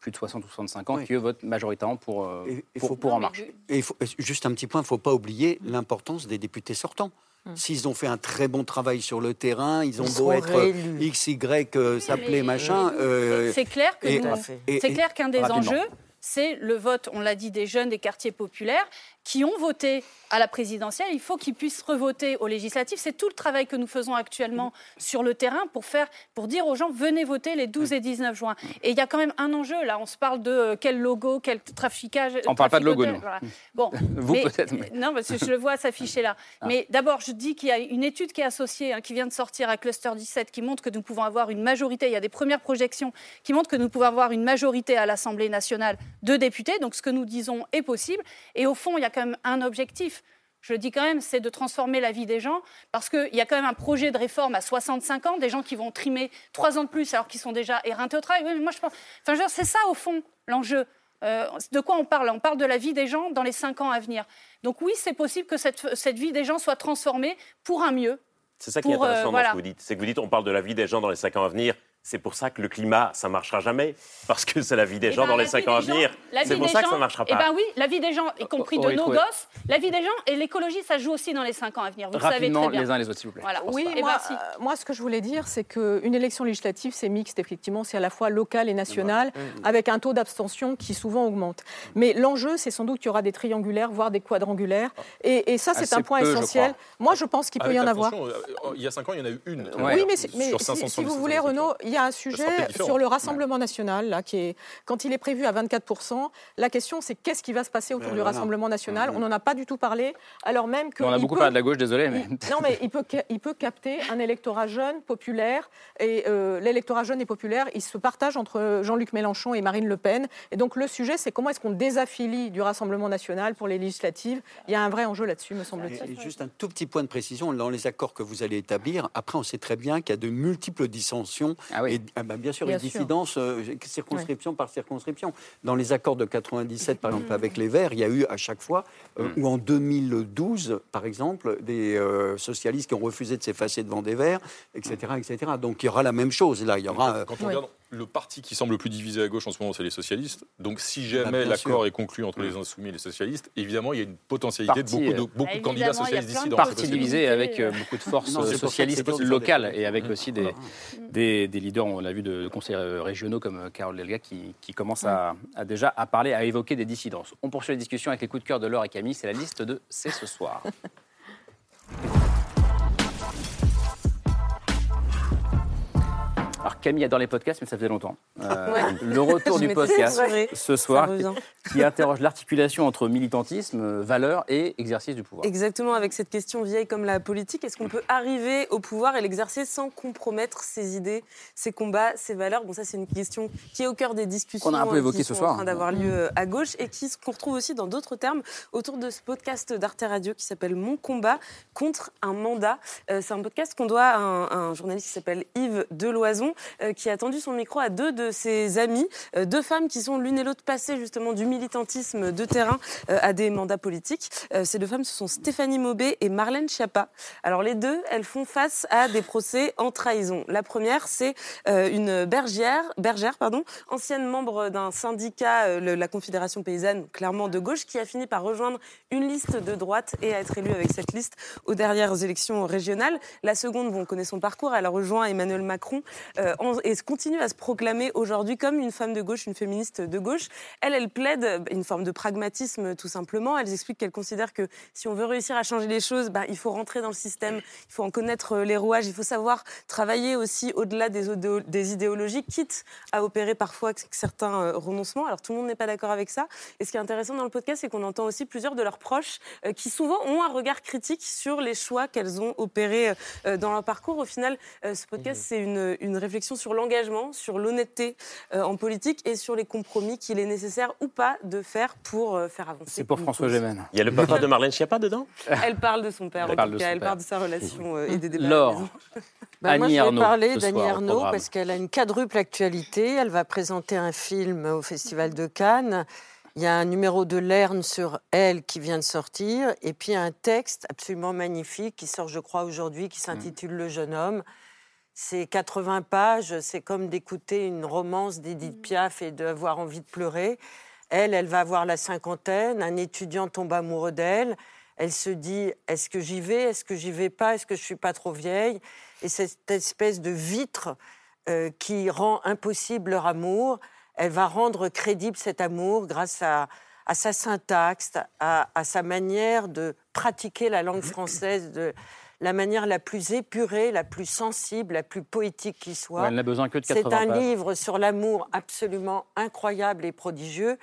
plus de 60 ou 65 ans, Oui. qui eux votent majoritairement pour, euh, Et- et pour, faut- pour En Marche. Et faut- juste un petit point, il ne faut pas oublier l'importance des députés sortants. S'ils ont fait un très bon travail sur le terrain, ils ont Ils beau être réélus. X, Y, euh, s'appeler machin. euh, C'est clair que c'est clair qu'un des rapidement. enjeux, c'est le vote, on l'a dit, des jeunes des quartiers populaires qui ont voté à la présidentielle. Il faut qu'ils puissent revoter aux législatives. C'est tout le travail que nous faisons actuellement sur le terrain pour faire, pour dire aux gens venez voter les 12 et 19 juin. Et il y a quand même un enjeu là. On se parle de euh, quel logo, quel traficage. On parle pas de logo, voilà. Bon, Vous, peut-être, mais- Non, parce que je le vois s'afficher là. Ah. Mais d'abord, je dis qu'il y a une étude qui est associée, hein, qui vient de sortir à Cluster 17, qui montre que nous pouvons avoir une majorité. Il y a des premières projections qui montrent que nous pouvons avoir une majorité à l'Assemblée nationale de députés. Donc, ce que nous disons est possible. Et au fond, il y a quand même un objectif. Je le dis quand même, c'est de transformer la vie des gens, parce qu'il y a quand même un projet de réforme à 65 ans, des gens qui vont trimer trois ans de plus alors qu'ils sont déjà éreintés au travail. Oui, mais moi, je pense. Enfin, je c'est ça, au fond, l'enjeu. Euh, de quoi on parle? On parle de la vie des gens dans les cinq ans à venir. Donc oui, c'est possible que cette, cette vie des gens soit transformée pour un mieux. C'est ça qui est euh, intéressant dans ce que vous dites. C'est que vous dites on parle de la vie des gens dans les 5 ans à venir. C'est pour ça que le climat, ça marchera jamais. Parce que c'est la vie des Eh gens ben, dans les la 5 vie ans à des gens- venir. C'est pour ça que ça ne marchera Eh pas. ben oui, la vie des gens, y compris de Aurélie nos gosses, la vie des gens et l'écologie, ça joue aussi dans les cinq ans à venir. Vous le savez Rapidement, très bien. les uns et les autres, s'il vous plaît. Voilà. Oui, Et moi, voici. euh, moi, ce que je voulais dire, c'est qu'une élection législative, c'est mixte, effectivement, c'est à la fois local et national, avec un taux d'abstention qui souvent augmente. Mais l'enjeu, c'est sans doute qu'il y aura des triangulaires, voire des quadrangulaires. Et, et ça, c'est Assez un point peu, essentiel. Moi, je pense qu'il peut y en avoir. euh, Il y a 5 ans, il y en a eu une. Oui, mais, c'est- Sur si- 500, si, vous voulez, Renaud, y a un sujet sur le Rassemblement national, là, qui est, quand il est prévu à 24%, la question, c'est qu'est-ce qui va se passer autour du voilà. Rassemblement national? On n'en a pas du tout parlé, alors même que. On a il beaucoup peut- parlé de la gauche, désolé, mais. non, mais il peut, ca- il peut capter un électorat jeune, populaire. Et euh, l'électorat jeune et populaire, il se partage entre Jean-Luc Mélenchon et Marine Le Pen. Et donc le sujet, c'est comment est-ce qu'on désaffilie du Rassemblement national pour les législatives? Il y a un vrai enjeu là-dessus, me semble-t-il. Et, et juste un tout petit point de précision, dans les accords que vous allez établir, après on sait très bien qu'il y a de multiples dissensions, et ah ben, bien sûr, Bien sûr. dissidences euh, circonscription par circonscription. Dans les accords de 97, par exemple, avec les Verts, il y a eu à chaque fois, euh, ou en 2012, par exemple, des euh, socialistes qui ont refusé de s'effacer devant des Verts, etc., etc. Donc il y aura la même chose, là, il y aura... euh, Quand on regarde le parti qui semble le plus divisé à gauche en ce moment, c'est les socialistes. Donc si Bah, jamais l'accord est conclu entre les insoumis et les socialistes, évidemment, il y a une potentialité Parti, de beaucoup de, euh, beaucoup de candidats Évidemment, il y a socialistes de dans Parti divisé avec euh, beaucoup de forces Non, euh, socialistes locales et avec aussi des, Mm. des, des leaders, on l'a vu, de conseillers euh, régionaux comme Carole Delga qui, qui commencent à, à déjà à parler, à évoquer des dissidences. On poursuit la discussion avec les coups de cœur de Laure et Camille. C'est la liste de C'est ce soir. Camille adore les podcasts, mais ça faisait longtemps. Euh, Ouais. Le retour du podcast ce soir, qui interroge l'articulation entre militantisme, valeurs et exercice du pouvoir. Exactement, avec cette question vieille comme la politique, est-ce qu'on peut arriver au pouvoir et l'exercer sans compromettre ses idées, ses combats, ses valeurs? Bon, ça, c'est une question qui est au cœur des discussions Qu'on a un peu euh, évoqué qui ce sont soir. en train d'avoir lieu euh, à gauche et qui qu'on retrouve aussi dans d'autres termes autour de ce podcast d'Arte Radio qui s'appelle Mon combat contre un mandat. Euh, c'est un podcast qu'on doit à un, à un journaliste qui s'appelle Yves Deloison, qui a tendu son micro à deux de ses amies, euh, deux femmes qui sont l'une et l'autre passées justement du militantisme de terrain euh, à des mandats politiques. Euh, ces deux femmes, ce sont Stéphanie Maubé et Marlène Schiappa. Alors les deux, elles font face à des procès en trahison. La première, c'est euh, une bergère, bergère pardon, ancienne membre d'un syndicat, euh, la Confédération paysanne, clairement de gauche, qui a fini par rejoindre une liste de droite et à être élue avec cette liste aux dernières élections régionales. La seconde, bon, on connaît son parcours, elle a rejoint Emmanuel Macron euh, en- et continue à se proclamer aujourd'hui comme une femme de gauche, une féministe de gauche. Elle, elle plaide euh, une forme de pragmatisme tout simplement. Elle explique qu'elle considère que si on veut réussir à changer les choses, bah, il faut rentrer dans le système, il faut en connaître euh, les rouages, il faut savoir travailler aussi au-delà des, idéologies, quitte à opérer parfois certains euh, renoncements. Alors tout le monde n'est pas d'accord avec ça. Et ce qui est intéressant dans le podcast, c'est qu'on entend aussi plusieurs de leurs proches euh, qui souvent ont un regard critique sur les choix qu'elles ont opérés euh, dans leur parcours. Au final, euh, ce podcast, c'est une, une réflexion sur l'engagement, sur l'honnêteté euh, en politique et sur les compromis qu'il est nécessaire ou pas de faire pour euh, faire avancer. C'est pour François. Gémen. Il y a le papa de Marlène Schiappa dedans? Elle parle de son père, Elle en parle tout de cas. son Elle père. parle de sa relation euh, et des débats. Laure. Bah, moi, je vais Ernaux, parler d'Annie programme. parce qu'elle a une quadruple actualité. Elle va présenter un film au Festival de Cannes. Il y a un numéro de Lerne sur elle qui vient de sortir. Et puis un texte absolument magnifique qui sort, je crois, aujourd'hui, qui s'intitule Le jeune homme. C'est 80 pages. C'est comme d'écouter une romance d'Edith Piaf et d'avoir envie de pleurer. Elle, elle va avoir la cinquantaine. Un étudiant tombe amoureux d'elle. Elle se dit est-ce que j'y vais Est-ce que j'y vais pas Est-ce que je suis pas trop vieille? Et cette espèce de vitre euh, qui rend impossible leur amour, elle va rendre crédible cet amour grâce à, à sa syntaxe, à, à sa manière de pratiquer la langue française de la manière la plus épurée, la plus sensible, la plus poétique qui soit. Ouais, elle n'a besoin que de C'est 80 un pages. livre sur l'amour absolument incroyable et prodigieux.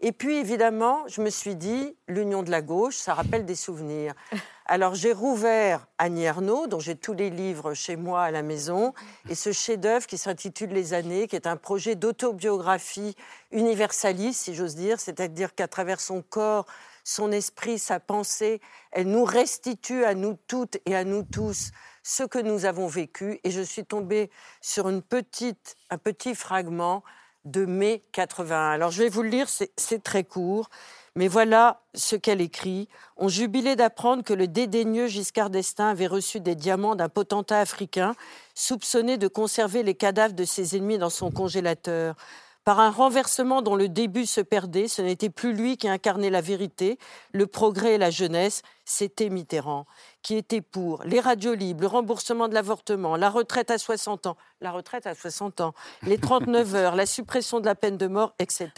Et puis, évidemment, je me suis dit, l'union de la gauche, ça rappelle des souvenirs. Alors, j'ai rouvert Annie Ernaux, dont j'ai tous les livres chez moi à la maison, et ce chef-d'œuvre qui s'intitule Les années, qui est un projet d'autobiographie universaliste, si j'ose dire, c'est-à-dire qu'à travers son corps, son esprit, sa pensée, elle nous restitue à nous toutes et à nous tous ce que nous avons vécu. Et je suis tombée sur une petite, un petit fragment de mai 81. Alors je vais vous le lire, c'est très court. Mais voilà ce qu'elle écrit. On jubilait d'apprendre que le dédaigneux Giscard d'Estaing avait reçu des diamants d'un potentat africain, soupçonné de conserver les cadavres de ses ennemis dans son congélateur. Par un renversement dont le début se perdait, ce n'était plus lui qui incarnait la vérité, le progrès et la jeunesse, c'était Mitterrand, qui était pour les radios libres, le remboursement de l'avortement, la retraite à 60 ans, la retraite à 60 ans, les 39 heures, la suppression de la peine de mort, etc.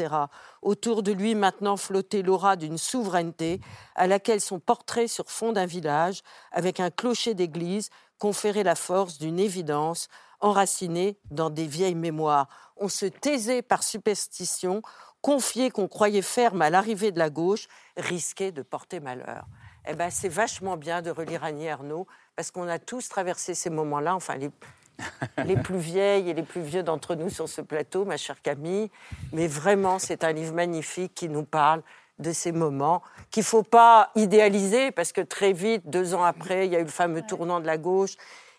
Autour de lui maintenant flottait l'aura d'une souveraineté à laquelle son portrait sur fond d'un village, avec un clocher d'église, conférait la force d'une évidence enracinée dans des vieilles mémoires. On se taisait par superstition, confier qu'on croyait ferme à l'arrivée de la gauche, risquait de porter malheur. Eh ben, c'est vachement bien de relire Annie Ernaux, parce qu'on a tous traversé ces moments-là, enfin les, les plus vieilles et les plus vieux d'entre nous sur ce plateau, ma chère Camille. Mais vraiment, c'est un livre magnifique qui nous parle de ces moments qu'il ne faut pas idéaliser, parce que très vite, deux ans après, il y a eu le fameux tournant de la gauche.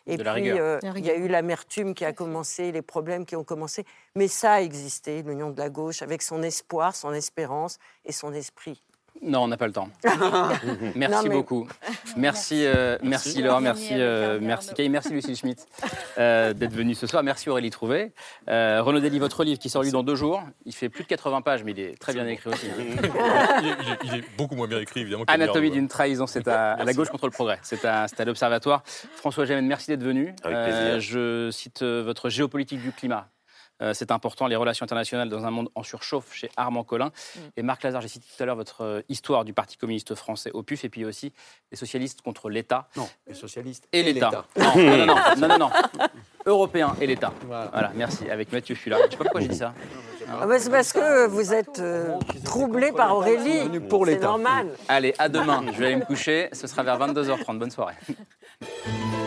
Et De puis, euh, il y a eu l'amertume qui a commencé, les problèmes qui ont commencé. Mais ça a existé, l'union de la gauche, avec son espoir, son espérance et son esprit. Non, on n'a pas le temps. merci Non, mais- beaucoup. Merci, euh, merci Laure, merci, euh, merci Kay, merci Lucie Schmitt euh, d'être venue ce soir. Merci Aurélie Trouvé. Euh, Renaud Dely, votre livre qui sort lui dans deux jours. Il fait plus de 80 pages, mais il est très bien écrit aussi. il, est, il est- il est beaucoup moins bien écrit, évidemment. Anatomie d'une trahison, c'est à, à la gauche contre le progrès. C'est à, à l'Observatoire. François Gémen, merci d'être venu. Euh, Avec plaisir. je cite euh, votre géopolitique du climat. Euh, c'est important, les relations internationales dans un monde en surchauffe chez Armand Collin. Et Marc Lazare, j'ai cité tout à l'heure votre euh, histoire du Parti communiste français au PUF, et puis aussi les socialistes contre l'État. Non, les socialistes Et et l'État. Non, non, non, non, non, non, non. européen et l'État. Voilà. merci. Avec Mathieu Fuller. Je sais pas pourquoi j'ai dit ça. Ah bah, c'est parce que vous êtes euh, troublé par Aurélie. C'est normal. Allez, à demain. Je vais aller me coucher. Ce sera vers 22h30. Bonne soirée.